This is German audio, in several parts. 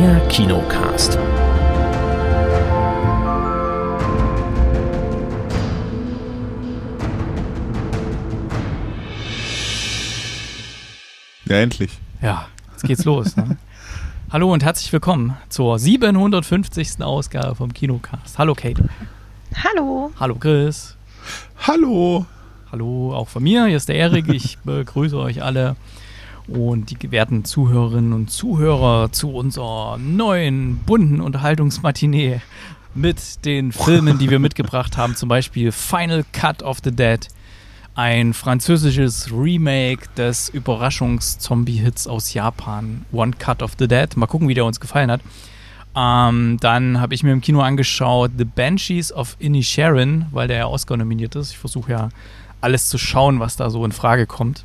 Der Kinocast. Ja, endlich. Ja, jetzt geht's los. Ne? Hallo und herzlich willkommen zur 750. Ausgabe vom Kinocast. Hallo Kate. Hallo. Hallo Chris. Hallo. Hallo auch von mir. Hier ist der Erik. Ich begrüße euch alle und die gewährten Zuhörerinnen und Zuhörer zu unserer neuen bunten Unterhaltungsmatinee mit den Filmen, die wir mitgebracht haben. Zum Beispiel Final Cut of the Dead, ein französisches Remake des Überraschungs-Zombie-Hits aus Japan, One Cut of the Dead. Mal gucken, wie der uns gefallen hat. Ähm, dann habe ich mir im Kino angeschaut The Banshees of Inisherin, weil der ja Oscar nominiert ist. Ich versuche ja alles zu schauen, was da so in Frage kommt.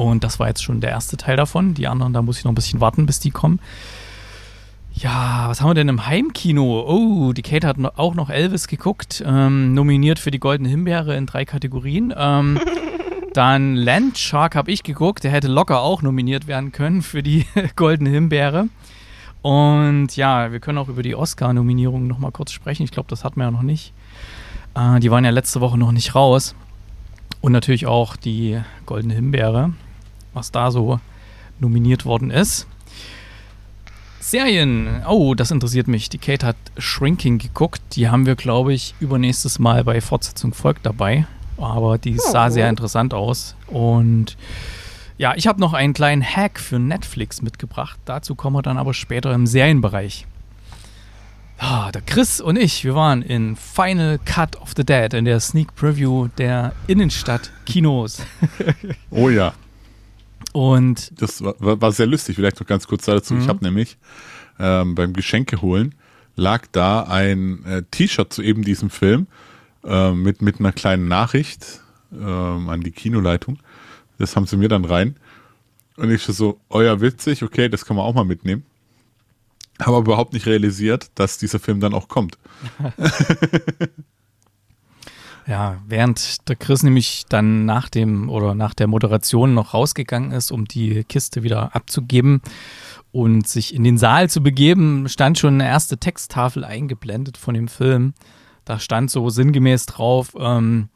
Und das war jetzt schon der erste Teil davon. Die anderen, da muss ich noch ein bisschen warten, bis die kommen. Ja, was haben wir denn im Heimkino? Oh, die Kate hat auch noch Elvis geguckt, ähm, nominiert für die Goldene Himbeere in drei Kategorien. Ähm, dann Landshark habe ich geguckt, der hätte locker auch nominiert werden können für die Goldene Himbeere. Und ja, wir können auch über die Oscar-Nominierungen nochmal kurz sprechen. Ich glaube, das hatten wir ja noch nicht. Äh, die waren ja letzte Woche noch nicht raus. Und natürlich auch die Goldene Himbeere, was da so nominiert worden ist. Serien. Oh, das interessiert mich. Die Kate hat Shrinking geguckt. Die haben wir, glaube ich, übernächstes Mal bei Fortsetzung folgt dabei. Aber die sah oh. sehr interessant aus. Und ja, ich habe noch einen kleinen Hack für Netflix mitgebracht. Dazu kommen wir dann aber später im Serienbereich. Ah, der Chris und ich, wir waren in Final Cut of the Dead in der Sneak Preview der Innenstadt-Kinos. oh ja. Und das war, war, sehr lustig, vielleicht noch ganz kurz dazu. Mhm. Ich habe nämlich ähm, beim Geschenke holen lag da ein äh, T-Shirt zu eben diesem Film äh, mit, mit einer kleinen Nachricht äh, an die Kinoleitung. Das haben sie mir dann rein. Und ich so, ja, witzig, okay, das kann man auch mal mitnehmen. Habe aber überhaupt nicht realisiert, dass dieser Film dann auch kommt. Ja, während der Chris nämlich dann nach dem oder nach der Moderation noch rausgegangen ist, um die Kiste wieder abzugeben und sich in den Saal zu begeben, stand schon eine erste Texttafel eingeblendet von dem Film. Da stand so sinngemäß drauf, ähm,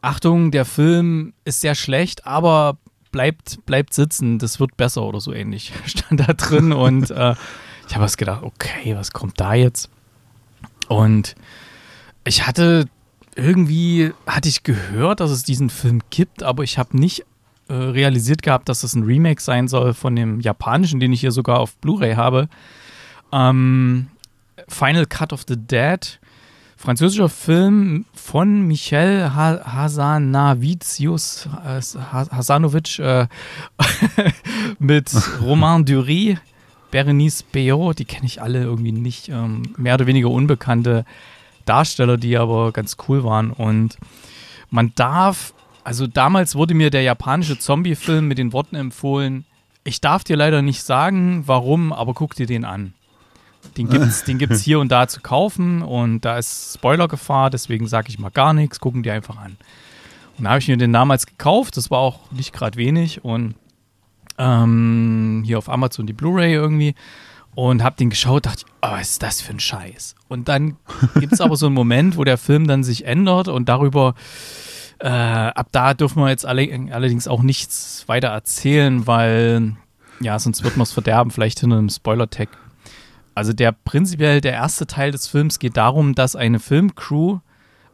Achtung, der Film ist sehr schlecht, aber bleibt, bleibt sitzen, das wird besser oder so ähnlich. Stand da drin und äh, ich habe was gedacht, okay, was kommt da jetzt? Und ich hatte irgendwie hatte ich gehört, dass es diesen Film gibt, aber ich habe nicht äh, realisiert gehabt, dass es ein Remake sein soll von dem japanischen, den ich hier sogar auf Blu-ray habe. Ähm, Final Cut of the Dead, französischer Film von Michel ha Hasanavicius, äh, Hasanovic äh, mit Romain Dury, Berenice Bejo, die kenne ich alle irgendwie nicht, ähm, mehr oder weniger unbekannte Darsteller, die aber ganz cool waren. Und man darf, also damals wurde mir der japanische Zombie-Film mit den Worten empfohlen, ich darf dir leider nicht sagen, warum, aber guck dir den an. Den gibt es den gibt's hier und da zu kaufen und da ist Spoilergefahr, deswegen sage ich mal gar nichts, gucken die einfach an. Und da habe ich mir den damals gekauft, das war auch nicht gerade wenig und ähm, hier auf Amazon die Blu-ray irgendwie und habe den geschaut, dachte, oh, was ist das für ein Scheiß? Und dann gibt es aber so einen Moment, wo der Film dann sich ändert und darüber, äh, ab da dürfen wir jetzt alle, allerdings auch nichts weiter erzählen, weil, ja, sonst wird man es verderben, vielleicht hinter einem Spoiler-Tag. Also der prinzipiell, der erste Teil des Films geht darum, dass eine Filmcrew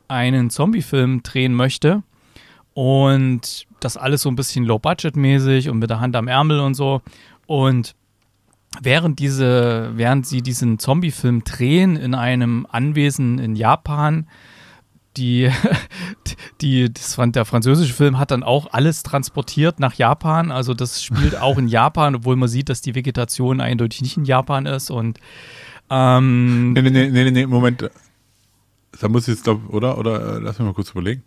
einen Zombie-Film drehen möchte und das alles so ein bisschen low-budget-mäßig und mit der Hand am Ärmel und so und während diese, während sie diesen Zombie-Film drehen in einem Anwesen in Japan, die, die, das der französische Film hat dann auch alles transportiert nach Japan. Also das spielt auch in Japan, obwohl man sieht, dass die Vegetation eindeutig nicht in Japan ist. Und ähm, nee, nee, nee, nee, nee, Moment. Da muss ich jetzt, glaub, oder? Oder äh, lass mich mal kurz überlegen.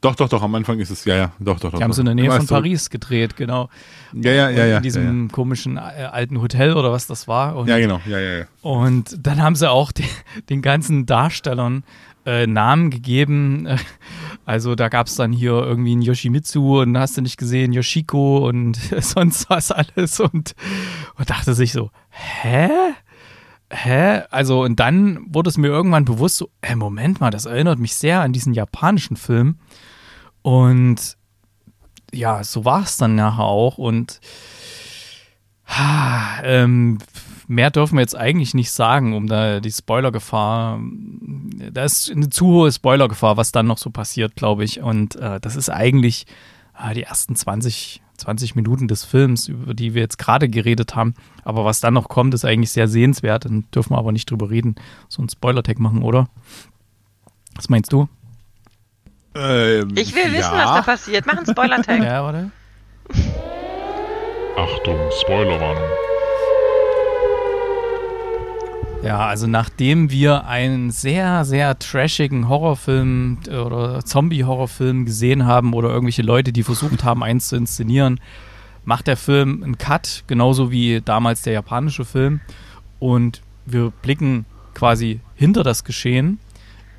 Doch, doch, doch, am Anfang ist es, ja, ja, doch, doch, doch. Die haben es in der Nähe von Paris gedreht, genau. Ja, ja, ja, ja. In diesem ja, ja. komischen äh, alten Hotel oder was das war. Und, ja, genau, ja, ja, ja. Und dann haben sie auch die, den ganzen Darstellern äh, Namen gegeben. Also da gab es dann hier irgendwie einen Yoshimitsu und hast du nicht gesehen, Yoshiko und sonst was alles. Und und dachte sich so, hä? Hä? Also, und dann wurde es mir irgendwann bewusst, so, ey, Moment mal, das erinnert mich sehr an diesen japanischen Film. Und ja, so war es dann nachher auch. Und ha, ähm, mehr dürfen wir jetzt eigentlich nicht sagen, um da die Spoilergefahr. Da ist eine zu hohe Spoilergefahr, was dann noch so passiert, glaube ich. Und äh, das ist eigentlich äh, die ersten 20, 20 Minuten des Films, über die wir jetzt gerade geredet haben. Aber was dann noch kommt, ist eigentlich sehr sehenswert. Dann dürfen wir aber nicht drüber reden. So ein Spoiler-Tag machen, oder? Was meinst du? Ähm, ich will wissen, ja. was da passiert. Mach einen Spoiler-Tag. ja, warte. Achtung, Spoilerwarnung. Ja, also nachdem wir einen sehr, sehr trashigen Horrorfilm äh, oder Zombie-Horrorfilm gesehen haben oder irgendwelche Leute, die versucht haben, eins zu inszenieren, macht der Film einen Cut, genauso wie damals der japanische Film. Und wir blicken quasi hinter das Geschehen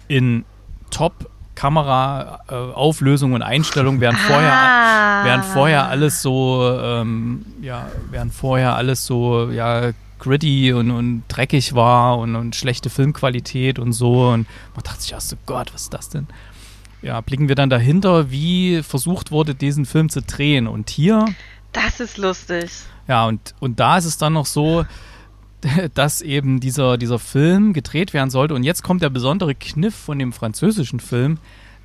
in Top Kamera, äh, Auflösung und Einstellung, während vorher, ah. während vorher alles so, ähm, ja, während vorher alles so, ja, gritty und, und dreckig war und, und schlechte Filmqualität und so. Und man dachte sich, oh Gott, was ist das denn? Ja, blicken wir dann dahinter, wie versucht wurde, diesen Film zu drehen. Und hier. Das ist lustig. Ja, und, und da ist es dann noch so, dass eben dieser, dieser Film gedreht werden sollte. Und jetzt kommt der besondere Kniff von dem französischen Film,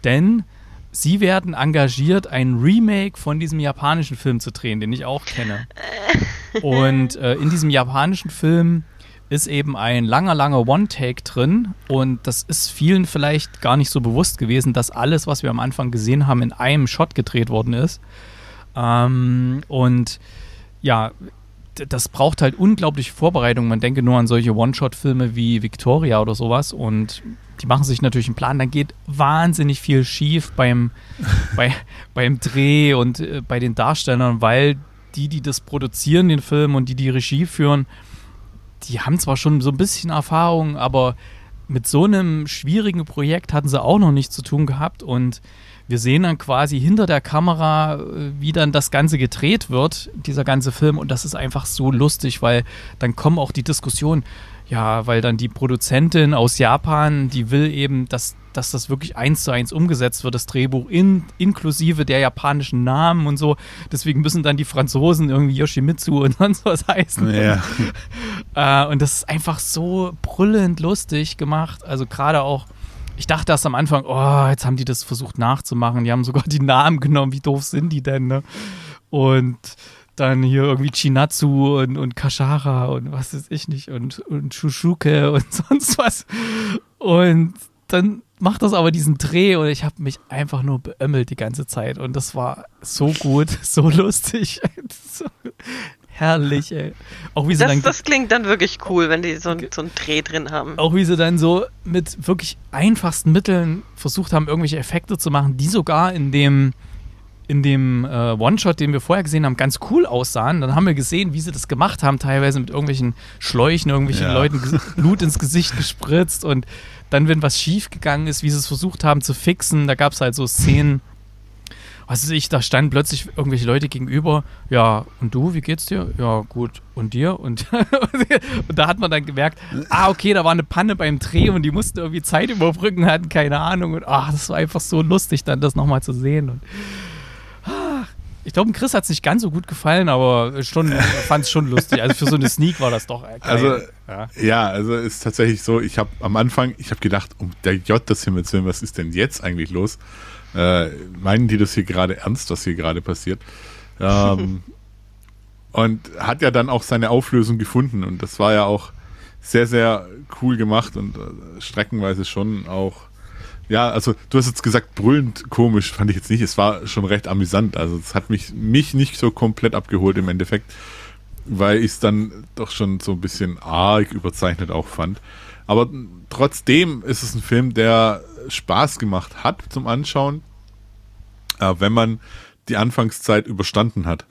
denn sie werden engagiert, ein Remake von diesem japanischen Film zu drehen, den ich auch kenne. Und äh, in diesem japanischen Film ist eben ein langer, langer One-Take drin. Und das ist vielen vielleicht gar nicht so bewusst gewesen, dass alles, was wir am Anfang gesehen haben, in einem Shot gedreht worden ist. Ähm, und ja, das braucht halt unglaubliche Vorbereitung. Man denke nur an solche One-Shot-Filme wie Victoria oder sowas. Und die machen sich natürlich einen Plan. Dann geht wahnsinnig viel schief beim, bei, beim Dreh und äh, bei den Darstellern, weil die, die das produzieren, den Film und die die Regie führen, die haben zwar schon so ein bisschen Erfahrung, aber mit so einem schwierigen Projekt hatten sie auch noch nichts zu tun gehabt und wir sehen dann quasi hinter der Kamera, äh, wie dann das Ganze gedreht wird, dieser ganze Film und das ist einfach so lustig, weil dann kommen auch die Diskussionen, ja, weil dann die Produzentin aus Japan, die will eben, dass, dass das wirklich eins zu eins umgesetzt wird, das Drehbuch, in, inklusive der japanischen Namen und so. Deswegen müssen dann die Franzosen irgendwie Yoshimitsu und sonst was heißen. Ja. äh, und das ist einfach so brüllend lustig gemacht. Also gerade auch, ich dachte erst am Anfang, oh, jetzt haben die das versucht nachzumachen. Die haben sogar die Namen genommen. Wie doof sind die denn, ne? Und dann hier irgendwie Chinatsu und, und Kashara und was weiß ich nicht und, und Shushuke und sonst was. Und dann macht das aber diesen Dreh und ich habe mich einfach nur beömmelt die ganze Zeit und das war so gut, so lustig. herrlich, ey. Auch wie sie das, dann, das klingt dann wirklich cool, wenn die so, okay. so einen Dreh drin haben. Auch wie sie dann so mit wirklich einfachsten Mitteln versucht haben, irgendwelche Effekte zu machen, die sogar in dem in dem äh, One-Shot, den wir vorher gesehen haben, ganz cool aussahen. Dann haben wir gesehen, wie sie das gemacht haben, teilweise mit irgendwelchen Schläuchen, irgendwelchen ja. Leuten Blut ins Gesicht gespritzt und dann, wenn was schief gegangen ist, wie sie es versucht haben zu fixen, da gab es halt so Szenen, was weiß ich, da standen plötzlich irgendwelche Leute gegenüber. Ja, und du, wie geht's dir? Ja, gut. Und dir? Und, und da hat man dann gemerkt, ah, okay, da war eine Panne beim Dreh und die mussten irgendwie Zeit überbrücken, hatten keine Ahnung. Und ach, das war einfach so lustig, dann das nochmal zu sehen. Und ich glaube, Chris hat es nicht ganz so gut gefallen, aber schon fand es schon lustig. Also für so eine Sneak war das doch geil. Also ja, ja also ist tatsächlich so, ich habe am Anfang, ich habe gedacht, um der J des Himmels willen, was ist denn jetzt eigentlich los? Äh, meinen die das hier gerade ernst, was hier gerade passiert? Ähm, und hat ja dann auch seine Auflösung gefunden und das war ja auch sehr, sehr cool gemacht und äh, streckenweise schon auch ja, also du hast jetzt gesagt, brüllend komisch fand ich jetzt nicht. Es war schon recht amüsant. Also es hat mich, mich nicht so komplett abgeholt im Endeffekt, weil ich es dann doch schon so ein bisschen arg überzeichnet auch fand. Aber trotzdem ist es ein Film, der Spaß gemacht hat zum Anschauen, äh, wenn man die Anfangszeit überstanden hat.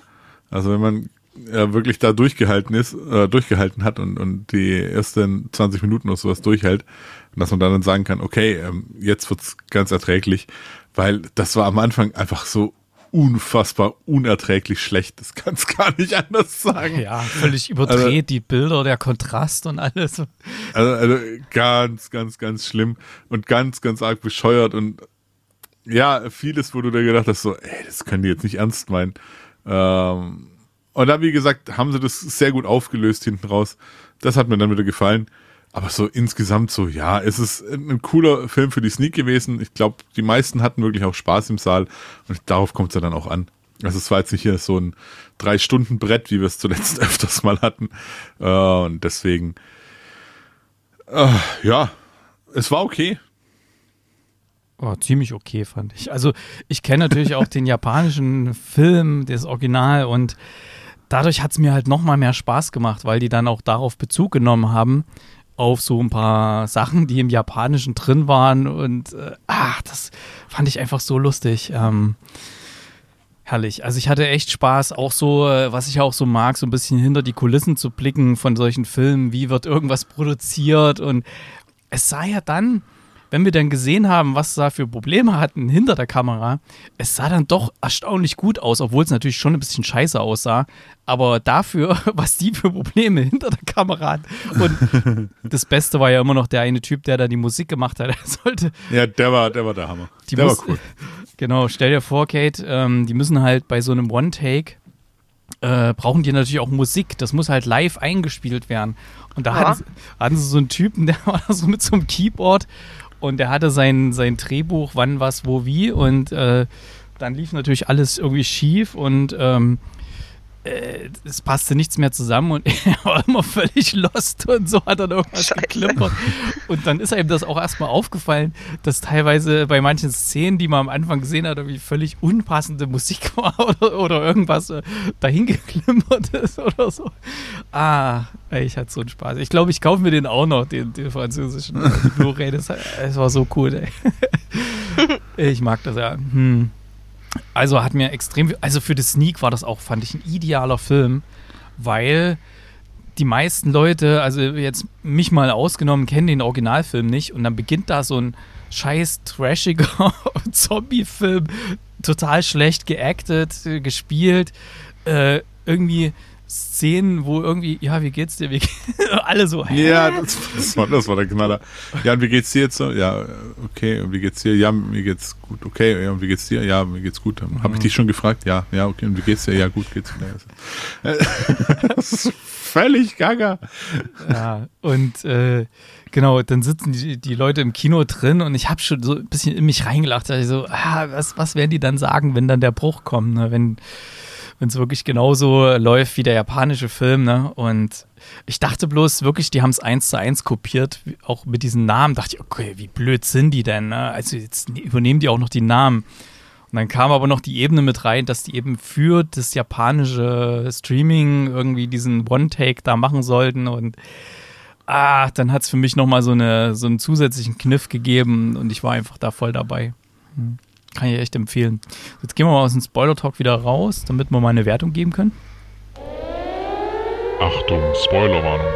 Also wenn man äh, wirklich da durchgehalten ist, äh, durchgehalten hat und, und die ersten 20 Minuten oder sowas durchhält, dass man dann sagen kann, okay, ähm, jetzt wird's ganz erträglich, weil das war am Anfang einfach so unfassbar unerträglich schlecht. Das kann es gar nicht anders sagen. Ja, völlig überdreht, also, die Bilder, der Kontrast und alles. Also, also ganz, ganz, ganz schlimm und ganz, ganz arg bescheuert und ja, vieles, wo du da gedacht hast, so, ey, das können die jetzt nicht ernst meinen. Ähm, und dann, wie gesagt, haben sie das sehr gut aufgelöst hinten raus. Das hat mir dann wieder gefallen. Aber so insgesamt so, ja, es ist ein cooler Film für die Sneak gewesen. Ich glaube, die meisten hatten wirklich auch Spaß im Saal und darauf kommt es ja dann auch an. Also es war jetzt nicht hier so ein Drei-Stunden-Brett, wie wir es zuletzt öfters mal hatten. Äh, und deswegen, äh, ja, es war okay. Oh, ziemlich okay, fand ich. Also ich kenne natürlich auch den japanischen Film, das Original und dadurch hat es mir halt noch mal mehr Spaß gemacht, weil die dann auch darauf Bezug genommen haben, auf so ein paar Sachen, die im Japanischen drin waren. Und äh, ach, das fand ich einfach so lustig. Ähm, herrlich. Also ich hatte echt Spaß, auch so, äh, was ich auch so mag, so ein bisschen hinter die Kulissen zu blicken von solchen Filmen. Wie wird irgendwas produziert? Und es sah ja dann wenn wir dann gesehen haben, was da für Probleme hatten hinter der Kamera, es sah dann doch erstaunlich gut aus, obwohl es natürlich schon ein bisschen scheiße aussah. Aber dafür, was die für Probleme hinter der Kamera hatten. Und das Beste war ja immer noch der eine Typ, der da die Musik gemacht hat. Der sollte. Ja, der war, der war der Hammer. der muss, war cool. Genau, stell dir vor, Kate, ähm, die müssen halt bei so einem One-Take äh, brauchen die natürlich auch Musik. Das muss halt live eingespielt werden. Und da ja. hatten, hatten, sie so einen Typen, der war so mit so einem Keyboard und er hatte sein, sein Drehbuch, wann, was, wo, wie. Und äh, dann lief natürlich alles irgendwie schief und ähm, äh, es passte nichts mehr zusammen und er war immer völlig lost und so hat dann irgendwas Scheiße. geklimpert. Und dann ist ihm das auch erstmal aufgefallen, dass teilweise bei manchen Szenen, die man am Anfang gesehen hat, irgendwie völlig unpassende Musik war oder, oder irgendwas äh, dahin geklimpert ist oder so. Ah, ich hatte so einen Spaß. Ich glaube, ich kaufe mir den auch noch, den, den französischen Blu-ray. Das, das war so cool, ey. Ich mag das ja. Hm. Also hat mir extrem, also für The Sneak war das auch, fand ich, ein idealer Film, weil die meisten Leute, also jetzt mich mal ausgenommen, kennen den Originalfilm nicht und dann beginnt da so ein scheiß trashiger Zombie-Film, total schlecht geactet, gespielt, äh, irgendwie Szenen, wo irgendwie, ja, wie geht's dir? Wie Alle so, hä? Ja, das, das, war, das war der Knaller. Ja, und wie geht's dir jetzt so? Ja, okay, und wie geht's dir? Ja, mir geht's gut. Okay, ja, und wie geht's dir? Ja, mir geht's gut. Mhm. Habe ich dich schon gefragt? Ja, ja, okay, und wie geht's dir? Ja, gut geht's mir. das ist völlig gaga. Ja, und äh, genau, dann sitzen die, die Leute im Kino drin und ich habe schon so ein bisschen in mich reingelacht. Also, ah, was, was werden die dann sagen, wenn dann der Bruch kommt? Ne? Wenn wenn es wirklich genauso läuft wie der japanische Film. Ne? Und ich dachte bloß wirklich, die haben es eins zu eins kopiert, auch mit diesen Namen. Dachte ich, okay, wie blöd sind die denn? Ne? Also jetzt ne, übernehmen die auch noch die Namen. Und dann kam aber noch die Ebene mit rein, dass die eben für das japanische Streaming irgendwie diesen One-Take da machen sollten. Und ah, dann hat es für mich nochmal so, eine, so einen zusätzlichen Kniff gegeben und ich war einfach da voll dabei. Hm. Kann ich echt empfehlen. Jetzt gehen wir mal aus dem Spoiler-Talk wieder raus, damit wir mal eine Wertung geben können. Achtung, Spoilerwarnung.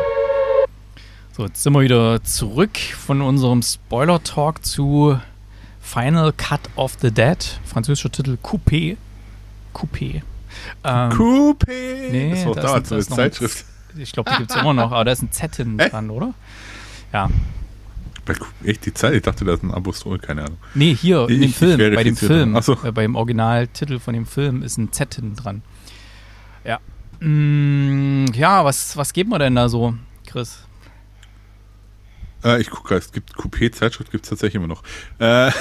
So, jetzt sind wir wieder zurück von unserem Spoiler-Talk zu Final Cut of the Dead. Französischer Titel Coupé. Coupé. Ähm, Coupé! Nee, das war da, das eine Zeitschrift. Ein, ich glaube, die gibt es immer noch, aber da ist ein Z hinten dran, oder? Ja, bei, echt die Zeit? Ich dachte, da ist ein Apostol, keine Ahnung. Nee, hier in dem Film, bei dem Film, so. äh, beim Originaltitel von dem Film ist ein Z hinten dran. Ja. Mm, ja, was, was geben wir denn da so, Chris? Äh, ich gucke, es gibt Coupé-Zeitschrift, gibt es tatsächlich immer noch. Äh,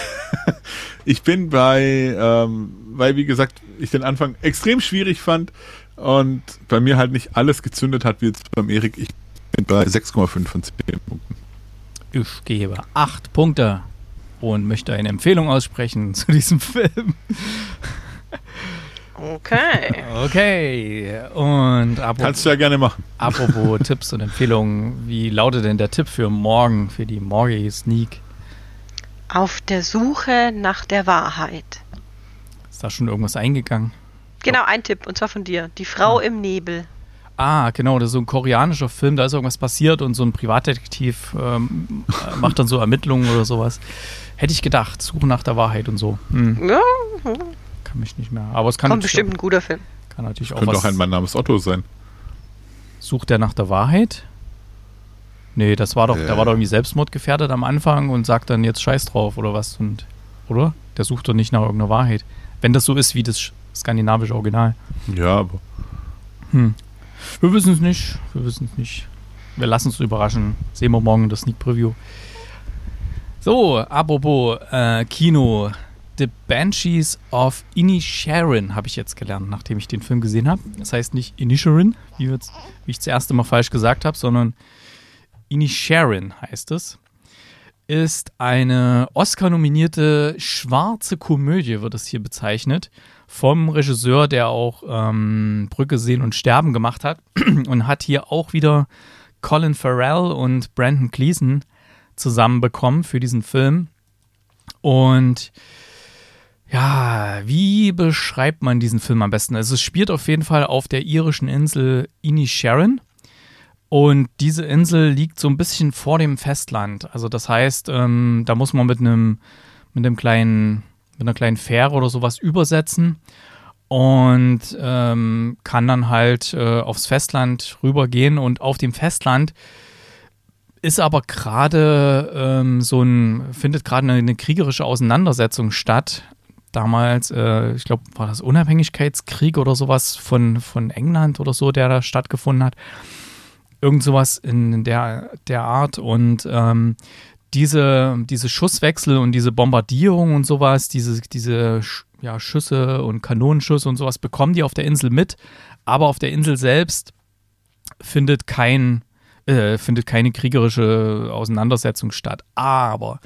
ich bin bei, ähm, weil wie gesagt, ich den Anfang extrem schwierig fand und bei mir halt nicht alles gezündet hat, wie jetzt beim Erik. Ich bin bei 6,5 von 10 Punkten. Ich gebe acht Punkte und möchte eine Empfehlung aussprechen zu diesem Film. Okay. Okay. Und apropos, Kannst du ja gerne machen. Apropos Tipps und Empfehlungen, wie lautet denn der Tipp für morgen, für die morgige Sneak? Auf der Suche nach der Wahrheit. Ist da schon irgendwas eingegangen? Genau, ein Tipp, und zwar von dir. Die Frau ja. im Nebel. Ah, genau, das ist so ein koreanischer Film, da ist irgendwas passiert und so ein Privatdetektiv ähm, äh, macht dann so Ermittlungen oder sowas. Hätte ich gedacht, Suche nach der Wahrheit und so. Hm. Ja. kann mich nicht mehr. Aber es kann Kommt bestimmt ein guter Film. Kann natürlich auch Könnte auch ein Mann namens Otto sein. Sucht er nach der Wahrheit? Nee, das war doch, Äh. der war doch irgendwie selbstmordgefährdet am Anfang und sagt dann jetzt Scheiß drauf oder was und oder? Der sucht doch nicht nach irgendeiner Wahrheit. Wenn das so ist wie das sch- skandinavische Original. Ja, aber Hm. Wir wissen es nicht. Wir wissen es nicht. Wir lassen uns überraschen. Sehen wir morgen das Sneak Preview. So, apropos äh, Kino. The Banshees of Inisherin habe ich jetzt gelernt, nachdem ich den Film gesehen habe. Das heißt nicht Inisherin, wie, wie ich zuerst immer falsch gesagt habe, sondern Inisherin heißt es. Ist eine Oscar-nominierte schwarze Komödie, wird es hier bezeichnet, vom Regisseur, der auch ähm, Brücke sehen und sterben gemacht hat und hat hier auch wieder Colin Farrell und Brandon Gleeson zusammenbekommen für diesen Film. Und ja, wie beschreibt man diesen Film am besten? Also es spielt auf jeden Fall auf der irischen Insel Inisherin. Und diese Insel liegt so ein bisschen vor dem Festland. Also das heißt, ähm, da muss man mit einem mit einem kleinen mit einer kleinen Fähre oder sowas übersetzen und ähm, kann dann halt äh, aufs Festland rübergehen und auf dem Festland ist aber gerade ähm, so ein findet gerade eine, eine kriegerische Auseinandersetzung statt. Damals, äh, ich glaube, war das Unabhängigkeitskrieg oder sowas von, von England oder so, der da stattgefunden hat. Irgend sowas in der, der Art. Und ähm, diese, diese Schusswechsel und diese Bombardierung und sowas, diese, diese ja, Schüsse und Kanonenschüsse und sowas bekommen die auf der Insel mit. Aber auf der Insel selbst findet kein, äh, findet keine kriegerische Auseinandersetzung statt. Aber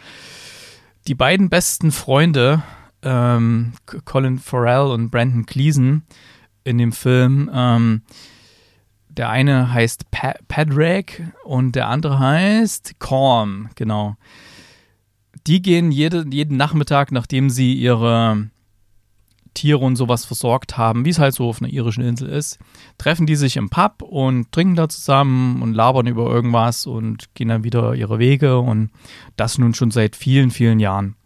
die beiden besten Freunde, ähm, Colin Farrell und Brandon Gleeson in dem Film, ähm, der eine heißt pa Padraig und der andere heißt Corm, genau. Die gehen jede, jeden Nachmittag, nachdem sie ihre Tiere und sowas versorgt haben, wie es halt so auf einer irischen Insel ist, treffen die sich im Pub und trinken da zusammen und labern über irgendwas und gehen dann wieder ihre Wege und das nun schon seit vielen, vielen Jahren.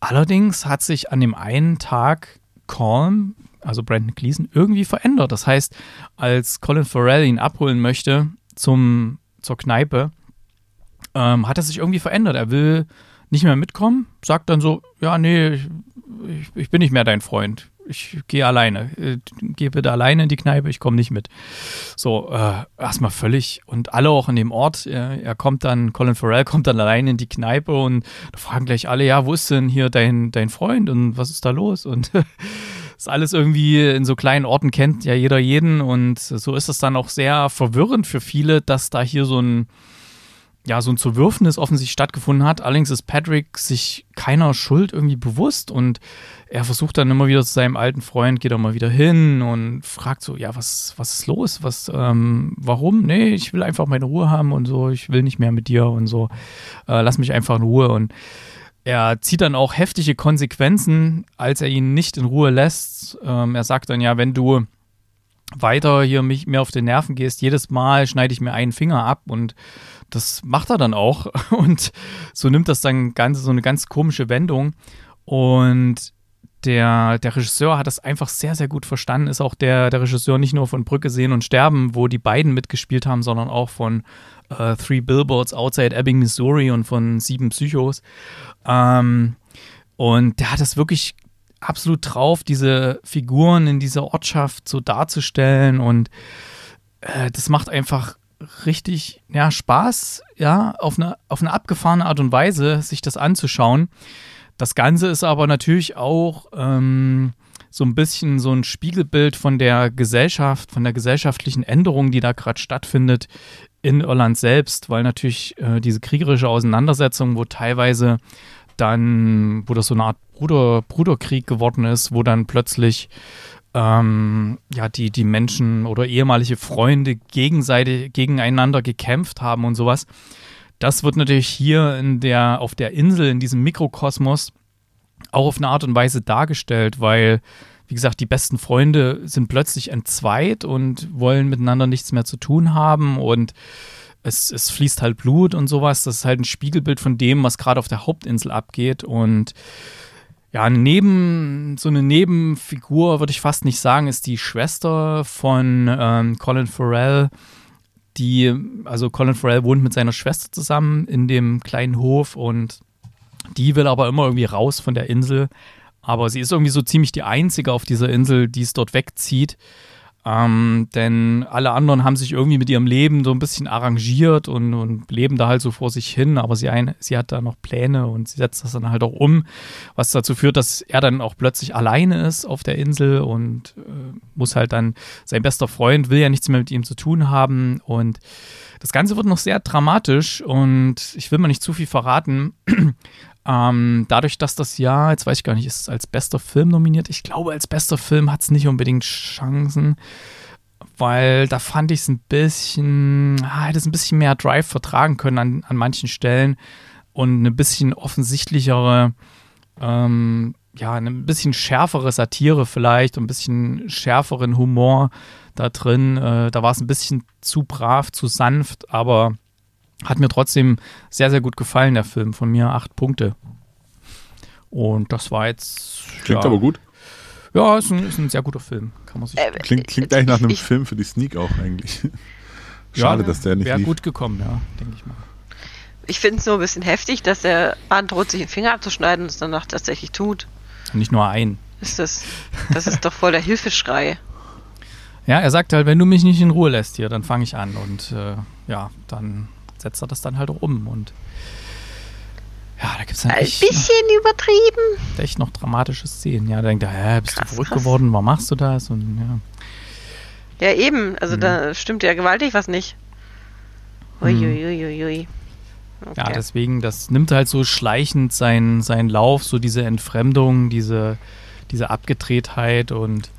Allerdings hat sich an dem einen Tag Colm, also Brandon Gleason, irgendwie verändert. Das heißt, als Colin Farrell ihn abholen möchte zum, zur Kneipe, ähm, hat er sich irgendwie verändert. Er will nicht mehr mitkommen, sagt dann so, ja, nee, ich, ich, bin nicht mehr dein Freund. Ich gehe alleine. Äh, Geh bitte alleine in die Kneipe, ich komme nicht mit. So, äh, erstmal völlig. Und alle auch in dem Ort. Er, er kommt dann, Colin Farrell kommt dann allein in die Kneipe und da fragen gleich alle, ja, wo ist denn hier dein, dein Freund und was ist da los? Und ist alles irgendwie in so kleinen Orten kennt ja jeder jeden und so ist es dann auch sehr verwirrend für viele, dass da hier so ein ja, so ein Zerwürfnis offensichtlich stattgefunden hat. Allerdings ist Patrick sich keiner Schuld irgendwie bewusst und er versucht dann immer wieder zu seinem alten Freund, geht auch mal wieder hin und fragt so, ja, was, was ist los? Was, ähm, warum? Nee, ich will einfach meine Ruhe haben und so, ich will nicht mehr mit dir und so. Äh, lass mich einfach in Ruhe und er zieht dann auch heftige Konsequenzen, als er ihn nicht in Ruhe lässt. Ähm, er sagt dann ja, wenn du weiter hier mich mir auf den Nerven gehst, jedes Mal schneide ich mir einen Finger ab und das macht er dann auch und so nimmt das dann ganz so eine ganz komische Wendung und der, der Regisseur hat das einfach sehr, sehr gut verstanden. Ist auch der, der Regisseur nicht nur von Brücke sehen und sterben, wo die beiden mitgespielt haben, sondern auch von äh, Three Billboards Outside Ebbing, Missouri und von Sieben Psychos. Ähm, und der hat das wirklich absolut drauf, diese Figuren in dieser Ortschaft so darzustellen und äh, das macht einfach richtig ja, Spaß, ja, auf eine, auf eine abgefahrene Art und Weise, sich das anzuschauen. Das Ganze ist aber natürlich auch ähm, so ein bisschen so ein Spiegelbild von der Gesellschaft, von der gesellschaftlichen Änderung, die da gerade stattfindet in Irland selbst, weil natürlich äh, diese kriegerische Auseinandersetzung, wo teilweise dann, wo das so eine Art Bruder, Bruderkrieg geworden ist, wo dann plötzlich ähm, ja, die, die Menschen oder ehemalige Freunde gegenseitig gegeneinander gekämpft haben und sowas. Das wird natürlich hier in der, auf der Insel, in diesem Mikrokosmos, auch auf eine Art und Weise dargestellt, weil, wie gesagt, die besten Freunde sind plötzlich entzweit und wollen miteinander nichts mehr zu tun haben und es, es fließt halt Blut und sowas. Das ist halt ein Spiegelbild von dem, was gerade auf der Hauptinsel abgeht und ja, neben, so eine Nebenfigur, würde ich fast nicht sagen, ist die Schwester von ähm, Colin Farrell. Die, also Colin Farrell wohnt mit seiner Schwester zusammen in dem kleinen Hof und die will aber immer irgendwie raus von der Insel. Aber sie ist irgendwie so ziemlich die einzige auf dieser Insel, die es dort wegzieht. Ähm, denn alle anderen haben sich irgendwie mit ihrem Leben so ein bisschen arrangiert und, und leben da halt so vor sich hin, aber sie, ein, sie hat da noch Pläne und sie setzt das dann halt auch um, was dazu führt, dass er dann auch plötzlich alleine ist auf der Insel und äh, muss halt dann, sein bester Freund will ja nichts mehr mit ihm zu tun haben und das Ganze wird noch sehr dramatisch und ich will mal nicht zu viel verraten. Ähm, dadurch, dass das Jahr, jetzt weiß ich gar nicht, ist es als bester Film nominiert? Ich glaube, als bester Film hat es nicht unbedingt Chancen, weil da fand ich es ein bisschen, ah, hätte es ein bisschen mehr Drive vertragen können an, an manchen Stellen und eine bisschen offensichtlichere, ähm, ja, eine bisschen schärfere Satire vielleicht und ein bisschen schärferen Humor da drin. Äh, da war es ein bisschen zu brav, zu sanft, aber hat mir trotzdem sehr, sehr gut gefallen, der Film. Von mir acht Punkte. Und das war jetzt. Klingt ja, aber gut. Ja, ist ein, ist ein sehr guter Film. Kann man sich. Äh, Klingt, klingt eigentlich nach einem Film für die Sneak auch eigentlich. Schade, ja, dass der nicht Wäre gut gekommen, ja, denke ich mal. Ich finde es nur ein bisschen heftig, dass der Mann droht, sich den Finger abzuschneiden und es danach tatsächlich tut. Und nicht nur ein. Ist das, das ist doch voll der Hilfeschrei. Ja, er sagt halt, wenn du mich nicht in Ruhe lässt hier, dann fange ich an. Und äh, ja, dann setzt er das dann halt auch um. Und ja, da gibt es Ein echt, noch, bisschen übertrieben. echt noch dramatische Szenen. Ja, da denkt er, hä, bist Krass, du verrückt krass. geworden? Warum machst du das? Und ja. Ja, eben. Also Mhm. da stimmt ja gewaltig was nicht. Uiuiuiui. Ja, Okay. deswegen, das nimmt halt so schleichend seinen, seinen Lauf, so diese Entfremdung, diese, diese Abgedrehtheit und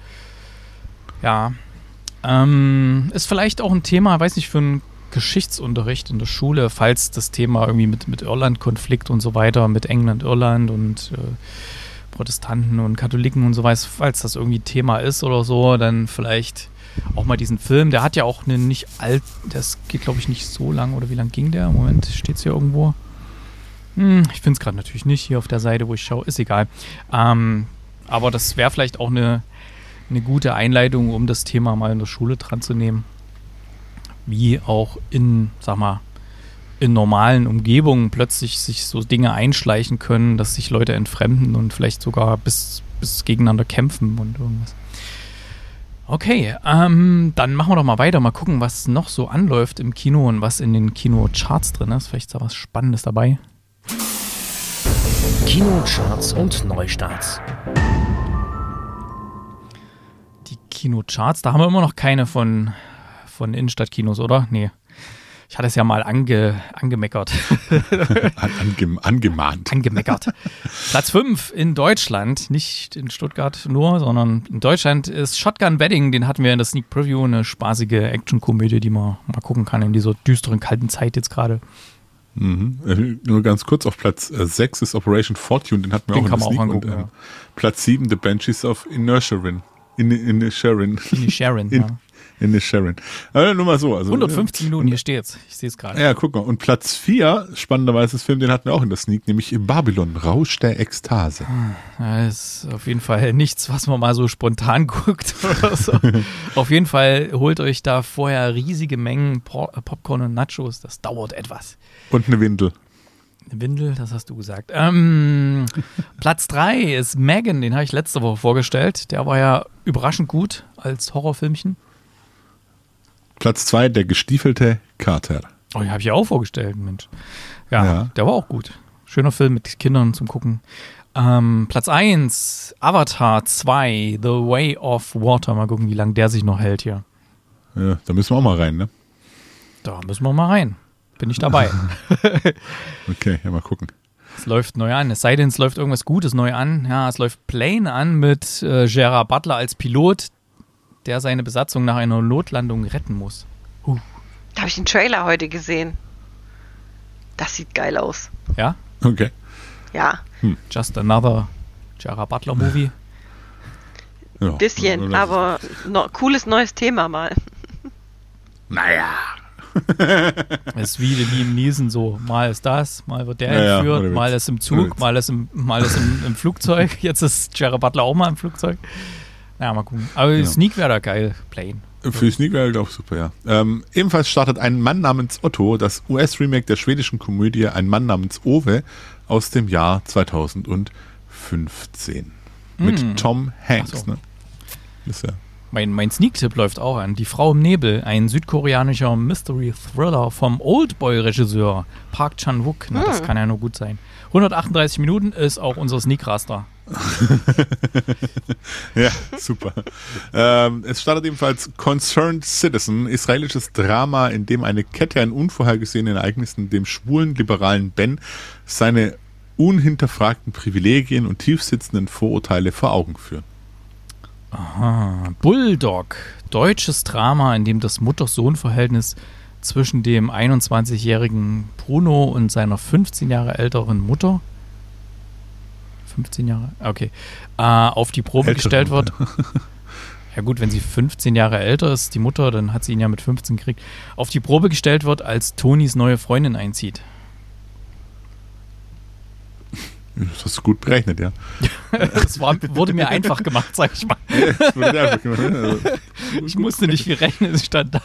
ja. Ähm, ist vielleicht auch ein Thema, weiß nicht, für einen Geschichtsunterricht in der Schule, falls das Thema irgendwie mit, mit Irland-Konflikt und so weiter, mit England, Irland und äh, Protestanten und Katholiken und so weiter, falls das irgendwie Thema ist oder so, dann vielleicht auch mal diesen Film. Der hat ja auch einen nicht alt, das geht glaube ich nicht so lang oder wie lang ging der? Moment, steht es hier irgendwo? Hm, ich finde es gerade natürlich nicht hier auf der Seite, wo ich schaue, ist egal. Ähm, aber das wäre vielleicht auch eine, eine gute Einleitung, um das Thema mal in der Schule dran zu nehmen. Wie auch in, sag mal, in normalen Umgebungen plötzlich sich so Dinge einschleichen können, dass sich Leute entfremden und vielleicht sogar bis, bis gegeneinander kämpfen und irgendwas. Okay, ähm, dann machen wir doch mal weiter. Mal gucken, was noch so anläuft im Kino und was in den Kinocharts drin ist. Vielleicht ist da was Spannendes dabei. Kinocharts und Neustarts. Die Kinocharts, da haben wir immer noch keine von, von Innenstadtkinos, oder? Nee. Ich hatte es ja mal ange, angemeckert. An, ange, angemahnt. angemeckert. Platz 5 in Deutschland, nicht in Stuttgart nur, sondern in Deutschland ist Shotgun Wedding. Den hatten wir in der Sneak Preview, eine spaßige Actionkomödie, die man mal gucken kann in dieser düsteren, kalten Zeit jetzt gerade. Mhm. Äh, Nur ganz kurz, auf Platz 6 ist Operation Fortune, den hatten wir Den auch in der Sneak. angucken, und, ja. ähm, Platz 7, The Banshees of Inisherin. In, in Sharon. Die Sharon, In, ja. In Sharon. Äh, nur mal so. Also, 150 Minuten, hier steht's. Ich sehe es gerade. Ja, guck mal. Und Platz 4, spannenderweise, ist Film, den hatten wir auch in der Sneak, nämlich Babylon, Rausch der Ekstase. Das ist auf jeden Fall nichts, was man mal so spontan guckt oder so. auf jeden Fall holt euch da vorher riesige Mengen Por Popcorn und Nachos. Das dauert etwas. Und eine Windel. Eine Windel, das hast du gesagt. Ähm, Platz 3 ist Megan, den habe ich letzte Woche vorgestellt. Der war ja überraschend gut als Horrorfilmchen. Platz 2, der gestiefelte Kater. Oh, den habe ich ja auch vorgestellt, Mensch. Ja, Ja. der war auch gut. Schöner Film mit Kindern zum Gucken. Ähm, Platz 1, Avatar 2, The Way of Water. Mal gucken, wie lange der sich noch hält hier. Ja, da müssen wir auch mal rein, ne? Da müssen wir mal rein. Bin ich dabei. Okay, ja, mal gucken. es läuft neu an. Es sei denn, es läuft irgendwas Gutes neu an. Ja, es läuft Plane an mit äh, Gerard Butler als Pilot, der seine Besatzung nach einer Notlandung retten muss. Da habe ich den Trailer heute gesehen. Das sieht geil aus. Ja, Okay. Ja, just another Gerard Butler Movie. Ja. bisschen, Oder- aber no, cooles neues Thema mal. Naja. Es ist wie Liam Niesen so. Mal ist das, mal wird der Ja, ja, entführt, mal ist im Zug, mal ist im, mal ist im, im Flugzeug. Jetzt ist Jared Butler auch mal im Flugzeug. Ja, mal gucken. Aber Ja. Sneak wäre da geil. Plane. Für die Sneak wäre halt auch super, ja. Ähm, ebenfalls startet ein Mann namens Otto, das US-Remake der schwedischen Komödie Ein Mann namens Ove aus dem Jahr 2015. Mit Mm. Tom Hanks, so. ne? Ist ja. Mein, mein Sneak-Tipp läuft auch an. Die Frau im Nebel, ein südkoreanischer Mystery-Thriller vom Oldboy-Regisseur Park Chan-wook. Na, Das Hm. kann ja nur gut sein. 138 Minuten ist auch unser Sneak-Raster. Ja, super. ähm, es startet ebenfalls Concerned Citizen, israelisches Drama, in dem eine Kette an unvorhergesehenen Ereignissen dem schwulen liberalen Ben seine unhinterfragten Privilegien und tiefsitzenden Vorurteile vor Augen führen. Aha. Bulldog, deutsches Drama, in dem das Mutter-Sohn-Verhältnis zwischen dem 21-jährigen Bruno und seiner 15 Jahre älteren Mutter 15 Jahre? Okay. Äh, auf die Probe Ältere gestellt wird. Ja gut, wenn sie 15 Jahre älter ist, die Mutter, dann hat sie ihn ja mit 15 gekriegt. Auf die Probe gestellt wird, als Tonis neue Freundin einzieht. Das hast du gut berechnet, ja. Das war, wurde mir einfach gemacht, sag ich mal. Also, Ich musste nicht viel rechnen, es stand da.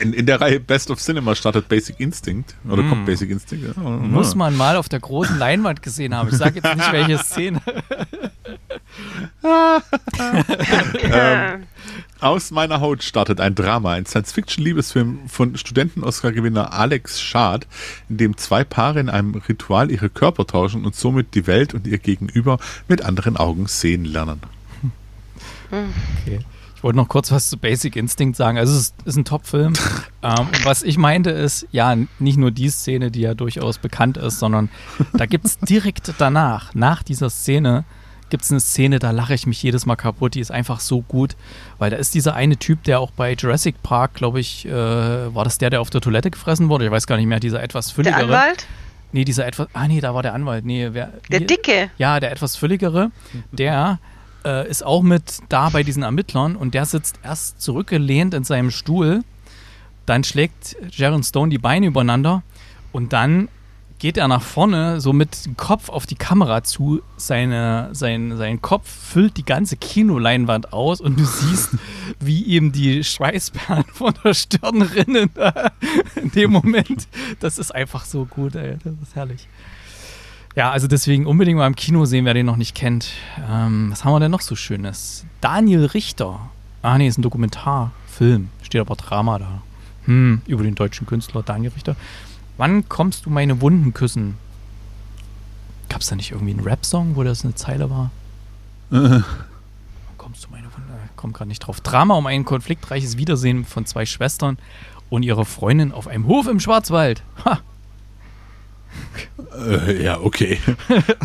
in, in der Reihe Best of Cinema startet Basic Instinct. Oder Mm. kommt Basic Instinct? Ja. Muss man mal auf der großen Leinwand gesehen haben. Ich sage jetzt nicht, welche Szene. Ähm, Aus meiner Haut startet ein Drama, ein Science-Fiction-Liebesfilm von Studenten-Oscar-Gewinner Alex Schad, in dem zwei Paare in einem Ritual ihre Körper tauschen und somit die Welt und ihr Gegenüber mit anderen Augen sehen lernen. Okay. Ich wollte noch kurz was zu Basic Instinct sagen. Also es ist, ein Top-Film. ähm, und was ich meinte ist, ja, nicht nur die Szene, die ja durchaus bekannt ist, sondern da gibt es direkt danach, nach dieser Szene, gibt es eine Szene, da lache ich mich jedes Mal kaputt. Die ist einfach so gut, weil da ist dieser eine Typ, der auch bei Jurassic Park, glaube ich, äh, war das der, der auf der Toilette gefressen wurde? Ich weiß gar nicht mehr, dieser etwas Der fülligere. Anwalt? Nee, dieser etwas, ah nee, da war der Anwalt. Nee, wer, Der hier- Dicke. ja, der etwas fülligere, der äh, ist auch mit da bei diesen Ermittlern und der sitzt erst zurückgelehnt in seinem Stuhl, dann schlägt Sharon Stone die Beine übereinander und dann geht er nach vorne, so mit dem Kopf auf die Kamera zu. Seine, sein, sein Kopf füllt die ganze Kinoleinwand aus und du siehst, wie ihm die Schweißperlen von der Stirn rinnen in dem Moment. Das ist einfach so gut, ey. Das ist herrlich. Ja, also deswegen unbedingt mal im Kino sehen, wer den noch nicht kennt. Ähm, was haben wir denn noch so Schönes? Daniel Richter. Ah, nee, ist ein Dokumentarfilm. Steht aber Drama da. Hm, über den deutschen Künstler Daniel Richter. Wann kommst du meine Wunden küssen? Gab es da nicht irgendwie einen Rap-Song, wo das eine Zeile war? Wann kommst du meine Wunden? Äh, Komm gerade nicht drauf. Drama um ein konfliktreiches Wiedersehen von zwei Schwestern und ihrer Freundin auf einem Hof im Schwarzwald. Ha, Äh, ja, okay.